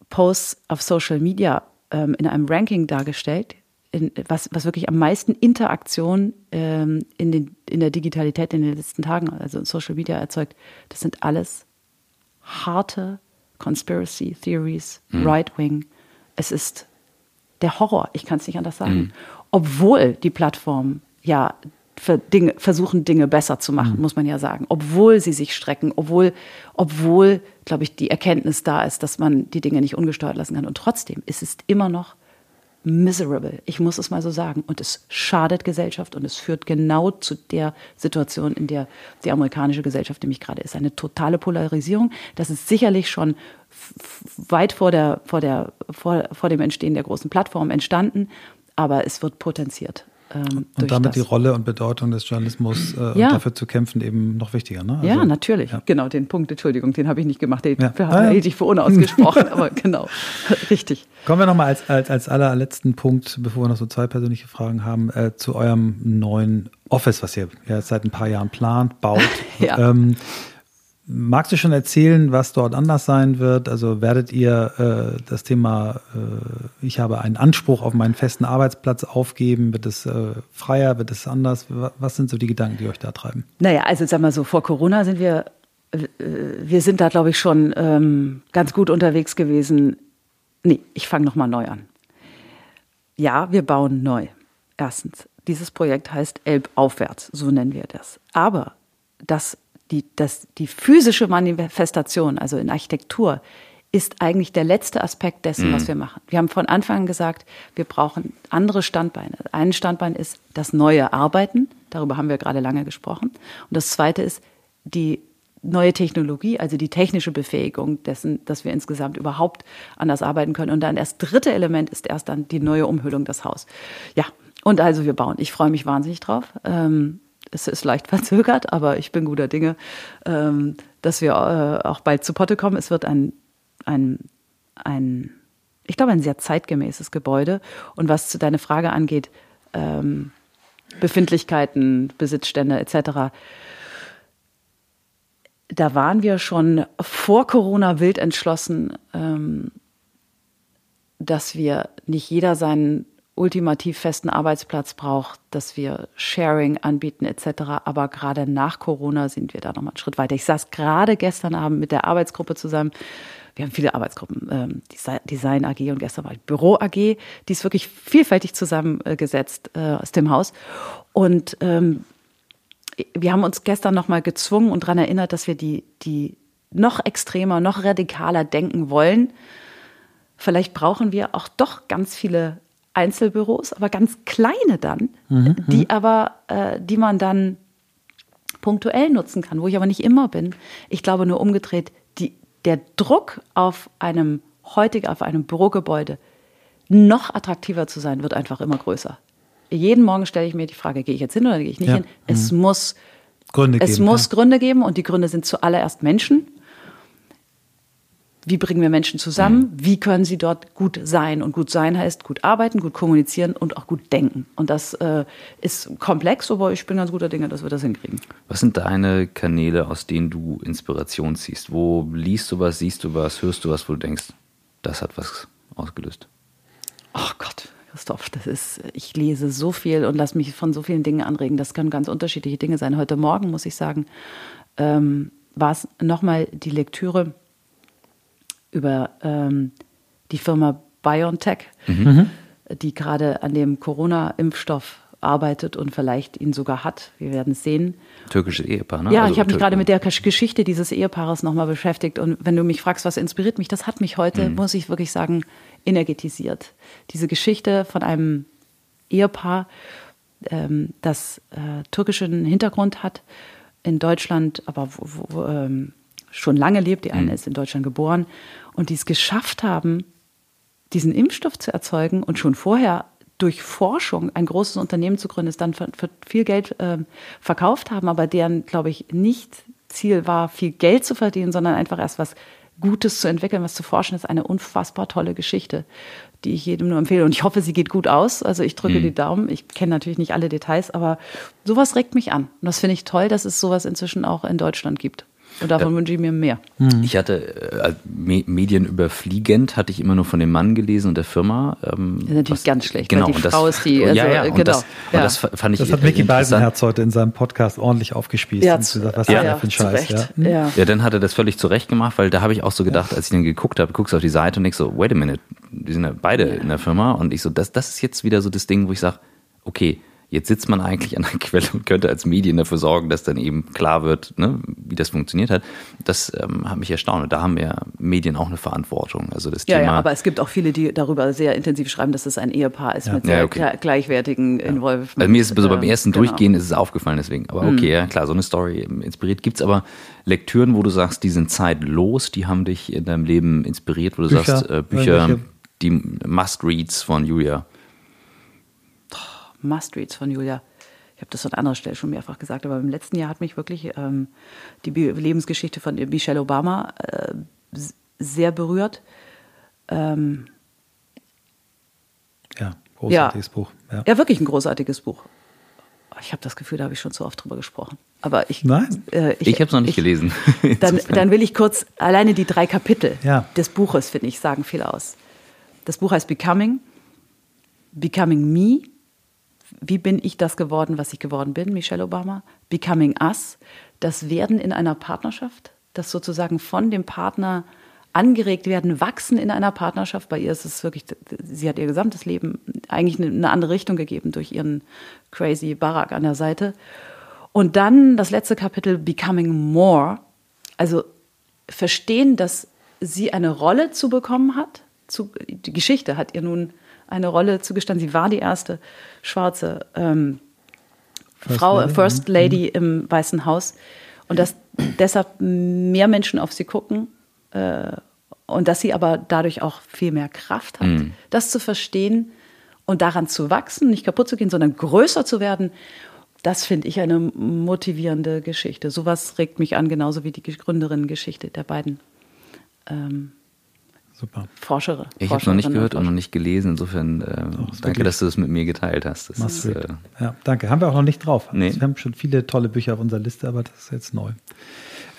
Posts auf Social Media ähm, in einem Ranking dargestellt, in, was, was wirklich am meisten Interaktion ähm, in, den, in der Digitalität in den letzten Tagen, also in Social Media erzeugt. Das sind alles harte Conspiracy Theories, Right-Wing. Es ist der Horror, ich kann es nicht anders sagen. Obwohl die Plattformen ja Dinge, versuchen, Dinge besser zu machen, muss man ja sagen. Obwohl sie sich strecken, obwohl, obwohl, glaube ich, die Erkenntnis da ist, dass man die Dinge nicht ungesteuert lassen kann. Und trotzdem ist es immer noch miserable. Ich muss es mal so sagen. Und es schadet Gesellschaft und es führt genau zu der Situation, in der die amerikanische Gesellschaft nämlich gerade ist. Eine totale Polarisierung. Das ist sicherlich schon weit vor, der, vor, der, vor, vor dem Entstehen der großen Plattform entstanden, aber es wird potenziert. Ähm, Und damit das. die Rolle und Bedeutung des Journalismus äh, Ja. und dafür zu kämpfen eben noch wichtiger. Ne? ja, Also, natürlich. ja. Genau, den Punkt, Entschuldigung, den habe ich nicht gemacht. Den Ja. ja. Ah, ja. hielt ich für unausgesprochen, [laughs] aber genau, [laughs] richtig. Kommen wir nochmal als, als, als allerletzten Punkt, bevor wir noch so zwei persönliche Fragen haben, äh, zu eurem neuen Office, was ihr ja seit ein paar Jahren plant, baut. [laughs] Ja. ähm, magst du schon erzählen, was dort anders sein wird? Also werdet ihr äh, das Thema, äh, ich habe einen Anspruch auf meinen festen Arbeitsplatz aufgeben? Wird es äh, freier? Wird es anders? Wa- Was sind so die Gedanken, die euch da treiben? Naja, also sag mal so, vor Corona sind wir, äh, wir sind da, glaube ich, schon ähm, ganz gut unterwegs gewesen. Nee, ich fange nochmal neu an. Ja, wir bauen neu. Erstens, dieses Projekt heißt Elb aufwärts, so nennen wir das. Aber das die, das, die physische Manifestation, also in Architektur, ist eigentlich der letzte Aspekt dessen, mhm. was wir machen. Wir haben von Anfang an gesagt, wir brauchen andere Standbeine. Ein Standbein ist das neue Arbeiten, darüber haben wir gerade lange gesprochen. Und das zweite ist die neue Technologie, also die technische Befähigung dessen, dass wir insgesamt überhaupt anders arbeiten können. Und dann das dritte Element ist erst dann die neue Umhüllung des Haus. Ja, und also wir bauen. Ich freue mich wahnsinnig drauf. Ähm, es ist leicht [laughs] verzögert, aber ich bin guter Dinge, ähm, dass wir äh, auch bald zu Potte kommen. Es wird ein ein, ein ich glaube, ein sehr zeitgemäßes Gebäude. Und was zu deiner Frage angeht, ähm, Befindlichkeiten, Besitzstände etc., da waren wir schon vor Corona wild entschlossen, ähm, dass wir nicht jeder seinen ultimativ festen Arbeitsplatz braucht, dass wir Sharing anbieten etc. Aber gerade nach Corona sind wir da nochmal einen Schritt weiter. Ich saß gerade gestern Abend mit der Arbeitsgruppe zusammen wir haben viele Arbeitsgruppen, ähm, Design AG und gestern war Büro AG, die ist wirklich vielfältig zusammengesetzt äh, aus dem Haus. Und ähm, wir haben uns gestern nochmal gezwungen und daran erinnert, dass wir die, die noch extremer, noch radikaler denken wollen. Vielleicht brauchen wir auch doch ganz viele Einzelbüros, aber ganz kleine dann, mhm, die mhm. aber, äh, die man dann punktuell nutzen kann, wo ich aber nicht immer bin. Ich glaube nur umgedreht, der Druck auf einem heutig auf einem Bürogebäude noch attraktiver zu sein, wird einfach immer größer. Jeden Morgen stelle ich mir die Frage, gehe ich jetzt hin oder gehe ich nicht ja. hin? Es mhm. muss Gründe es geben, muss ja. Gründe geben und die Gründe sind zuallererst Menschen wie bringen wir Menschen zusammen? Mhm. Wie können sie dort gut sein? Und gut sein heißt gut arbeiten, gut kommunizieren und auch gut denken. Und das äh, ist komplex, aber ich bin ganz guter Dinge, dass wir das hinkriegen. Was sind deine Kanäle, aus denen du Inspiration ziehst? Wo liest du was, siehst du was, hörst du was, wo du denkst, das hat was ausgelöst? Ach Gott, Christoph, das ist, ich lese so viel und lasse mich von so vielen Dingen anregen. Das können ganz unterschiedliche Dinge sein. Heute Morgen, muss ich sagen, ähm, war es nochmal die Lektüre über ähm, die Firma BioNTech, mhm. die gerade an dem Corona-Impfstoff arbeitet und vielleicht ihn sogar hat. Wir werden es sehen. Türkisches Ehepaar, ne? Ja, also ich habe mich gerade mit der Geschichte dieses Ehepaares nochmal beschäftigt. Und wenn du mich fragst, was inspiriert mich, das hat mich heute, mhm. muss ich wirklich sagen, energetisiert. Diese Geschichte von einem Ehepaar, ähm, das äh, türkischen Hintergrund hat, in Deutschland, aber wo, wo, ähm, schon lange lebt. Die eine mhm. ist in Deutschland geboren und die es geschafft haben, diesen Impfstoff zu erzeugen und schon vorher durch Forschung ein großes Unternehmen zu gründen, es dann für, für viel Geld äh, verkauft haben, aber deren, glaube ich, nicht Ziel war, viel Geld zu verdienen, sondern einfach erst was Gutes zu entwickeln, was zu forschen, ist eine unfassbar tolle Geschichte, die ich jedem nur empfehle. Und ich hoffe, sie geht gut aus. Also ich drücke mhm. die Daumen. Ich kenne natürlich nicht alle Details, aber sowas regt mich an. Und das finde ich toll, dass es sowas inzwischen auch in Deutschland gibt. Und davon ja. wünsche ich mir mehr. Mhm. Ich hatte äh, Medien überfliegend, hatte ich immer nur von dem Mann gelesen und der Firma. Ähm, das ist natürlich was, ganz schlecht, genau, weil die Frau ist die. Also, ja, ja, und genau. Das, ja. das fand ich Das hat Micky Beisenherz heute in seinem Podcast ordentlich aufgespießt. Ja, zu, gesagt, was ja, ja, für ein Scheiß. Ja. Hm? Ja. ja, dann hat er das völlig zurecht gemacht, weil da habe ich auch so gedacht, als ich dann geguckt habe, guckst du auf die Seite und ich so, wait a minute, die sind ja beide in der Firma und ich so, das, das ist jetzt wieder so das Ding, wo ich sage, okay, Jetzt sitzt man eigentlich an der Quelle und könnte als Medien dafür sorgen, dass dann eben klar wird, ne, wie das funktioniert hat. Das ähm, hat mich erstaunt. Und da haben ja Medien auch eine Verantwortung. Also das ja, Thema. Ja, aber es gibt auch viele, die darüber sehr intensiv schreiben, dass es ein Ehepaar ist ja. mit sehr ja, okay. gleichwertigen ja. Involvement. Also mir ist so beim ersten genau. Durchgehen ist es aufgefallen deswegen. Aber okay, mhm. ja klar, so eine Story inspiriert. Gibt es aber Lektüren, wo du sagst, die sind zeitlos, die haben dich in deinem Leben inspiriert, wo du Bücher, sagst, äh, Bücher, die Must-Reads von Julia? Must-Reads von Julia. Ich habe das an anderer Stelle schon mehrfach gesagt, aber im letzten Jahr hat mich wirklich ähm, die Lebensgeschichte von Michelle Obama äh, sehr berührt. Ähm, ja, großartiges ja, Buch. Ja. ja, wirklich ein großartiges Buch. Ich habe das Gefühl, da habe ich schon zu oft drüber gesprochen. Aber ich, Nein, äh, ich, ich habe es noch nicht ich, gelesen. [laughs] [laughs] dann, dann, will ich kurz alleine die drei Kapitel ja. des Buches, finde ich, sagen viel aus. Das Buch heißt Becoming, Becoming Me, wie bin ich das geworden, was ich geworden bin, Michelle Obama? Becoming Us, das Werden in einer Partnerschaft, das sozusagen von dem Partner angeregt werden, wachsen in einer Partnerschaft. Bei ihr ist es wirklich, sie hat ihr gesamtes Leben eigentlich eine andere Richtung gegeben durch ihren crazy Barack an der Seite. Und dann das letzte Kapitel, Becoming More. Also verstehen, dass sie eine Rolle zu bekommen hat. Zu, die Geschichte hat ihr nun eine Rolle zugestanden. Sie war die erste schwarze ähm, First Frau, Lady. First. Lady mhm. im Weißen Haus. Und dass deshalb mehr Menschen auf sie gucken äh, und dass sie aber dadurch auch viel mehr Kraft hat, mhm. das zu verstehen und daran zu wachsen, nicht kaputt zu gehen, sondern größer zu werden. Das finde ich eine motivierende Geschichte. Sowas regt mich an, genauso wie die Gründerinnen-Geschichte der beiden ähm, Super. Forschere. Ich habe es noch nicht gehört und noch nicht gelesen. Insofern äh, Doch, danke, dass du das mit mir geteilt hast. Das ist, äh, ja, danke. Haben wir auch noch nicht drauf. Nee. Also wir haben schon viele tolle Bücher auf unserer Liste, aber das ist jetzt neu.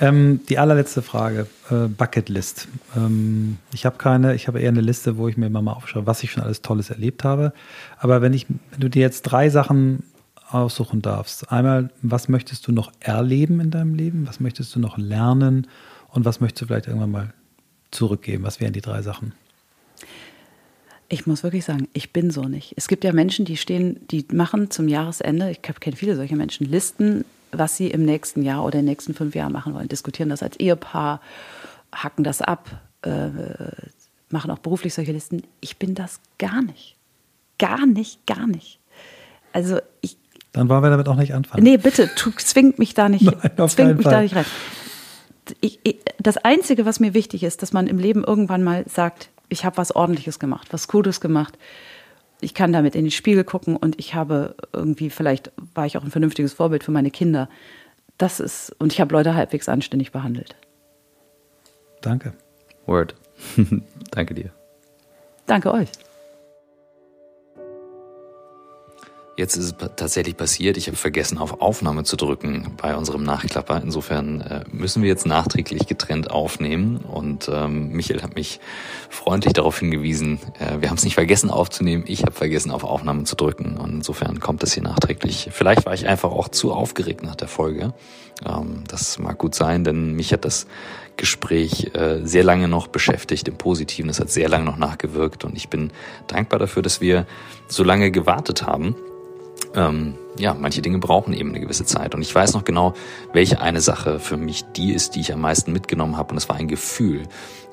Ähm, die allerletzte Frage, äh, Bucketlist. Ähm, ich habe keine, ich habe eher eine Liste, wo ich mir immer mal aufschreibe, was ich schon alles Tolles erlebt habe. Aber wenn ich, wenn du dir jetzt drei Sachen aussuchen darfst, einmal, was möchtest du noch erleben in deinem Leben? Was möchtest du noch lernen? Und was möchtest du vielleicht irgendwann mal zurückgeben? Was wären die drei Sachen? Ich muss wirklich sagen, ich bin so nicht. Es gibt ja Menschen, die stehen, die machen zum Jahresende, ich kenne viele solche Menschen, Listen, was sie im nächsten Jahr oder in den nächsten fünf Jahren machen wollen, diskutieren das als Ehepaar, hacken das ab, äh, machen auch beruflich solche Listen. Ich bin das gar nicht. Gar nicht, gar nicht. Also ich. Dann wollen wir damit auch nicht anfangen. Nee, bitte, tu, zwingt mich da nicht, [laughs] Nein, zwingt mich Fall. da nicht rein ich, ich, das Einzige, was mir wichtig ist, dass man im Leben irgendwann mal sagt, ich habe was Ordentliches gemacht, was Gutes gemacht. Ich kann damit in den Spiegel gucken und ich habe irgendwie, vielleicht war ich auch ein vernünftiges Vorbild für meine Kinder. Das ist, und ich habe Leute halbwegs anständig behandelt. Danke. Word. [laughs] Danke dir. Danke euch. Jetzt ist es tatsächlich passiert. Ich habe vergessen, auf Aufnahme zu drücken bei unserem Nachklapper. Insofern äh, müssen wir jetzt nachträglich getrennt aufnehmen. Und ähm, Michael hat mich freundlich darauf hingewiesen, äh, wir haben es nicht vergessen aufzunehmen. Ich habe vergessen, auf Aufnahme zu drücken. Und insofern kommt das hier nachträglich. Vielleicht war ich einfach auch zu aufgeregt nach der Folge. Ähm, das mag gut sein, denn mich hat das Gespräch äh, sehr lange noch beschäftigt im Positiven. Es hat sehr lange noch nachgewirkt. Und ich bin dankbar dafür, dass wir so lange gewartet haben ähm, ja, manche Dinge brauchen eben eine gewisse Zeit. Und ich weiß noch genau, welche eine Sache für mich die ist, die ich am meisten mitgenommen habe. Und es war ein Gefühl.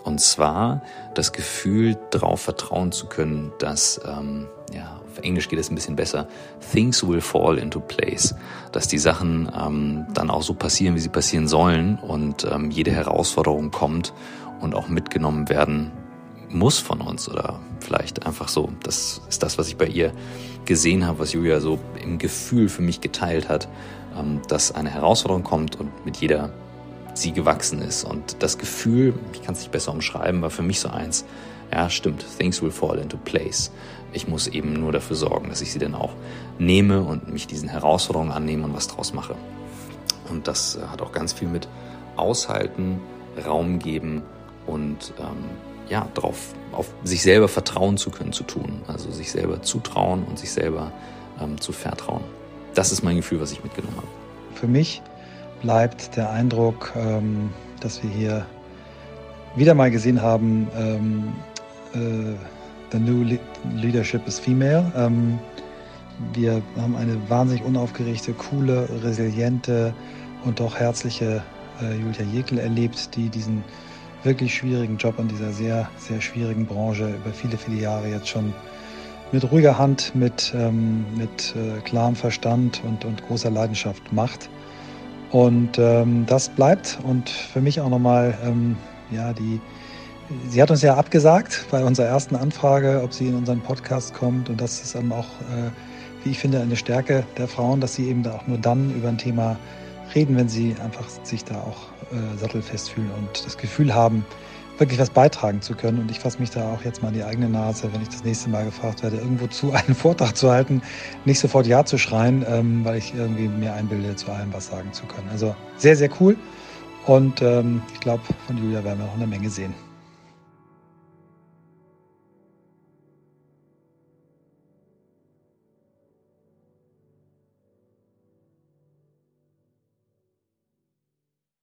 Und zwar das Gefühl, darauf vertrauen zu können, dass, ähm, ja, auf Englisch geht es ein bisschen besser, things will fall into place. Dass die Sachen ähm, dann auch so passieren, wie sie passieren sollen und ähm, jede Herausforderung kommt und auch mitgenommen werden muss von uns oder vielleicht einfach so. Das ist das, was ich bei ihr gesehen habe, was Julia so im Gefühl für mich geteilt hat, ähm, dass eine Herausforderung kommt und mit jeder sie gewachsen ist. Und das Gefühl, ich kann es nicht besser umschreiben, war für mich so eins, ja, stimmt, things will fall into place. Ich muss eben nur dafür sorgen, dass ich sie dann auch nehme und mich diesen Herausforderungen annehme und was draus mache. Und das äh, hat auch ganz viel mit Aushalten, Raum geben und ähm, ja, darauf, auf sich selber vertrauen zu können, zu tun. Also sich selber zutrauen und sich selber ähm, zu vertrauen. Das ist mein Gefühl, was ich mitgenommen habe. Für mich bleibt der Eindruck, ähm, dass wir hier wieder mal gesehen haben, ähm, äh, The New Leadership is Female. Ähm, wir haben eine wahnsinnig unaufgeregte, coole, resiliente und doch herzliche äh, Julia Jekyll erlebt, die diesen wirklich schwierigen Job in dieser sehr, sehr schwierigen Branche über viele, viele Jahre jetzt schon mit ruhiger Hand, mit, ähm, mit äh, klarem Verstand und, und großer Leidenschaft macht. Und ähm, das bleibt und für mich auch nochmal, ähm, ja, die, sie hat uns ja abgesagt bei unserer ersten Anfrage, ob sie in unseren Podcast kommt und das ist eben auch, äh, wie ich finde, eine Stärke der Frauen, dass sie eben da auch nur dann über ein Thema reden, wenn sie einfach sich da auch äh, sattelfest fühlen und das Gefühl haben, wirklich was beitragen zu können. Und ich fasse mich da auch jetzt mal an die eigene Nase, wenn ich das nächste Mal gefragt werde, irgendwo zu [laughs] einen Vortrag zu halten, nicht sofort Ja zu schreien, ähm, weil ich irgendwie mir einbilde, zu allem was sagen zu können. Also sehr, sehr cool. Und ähm, ich glaube, von Julia werden wir noch eine Menge sehen.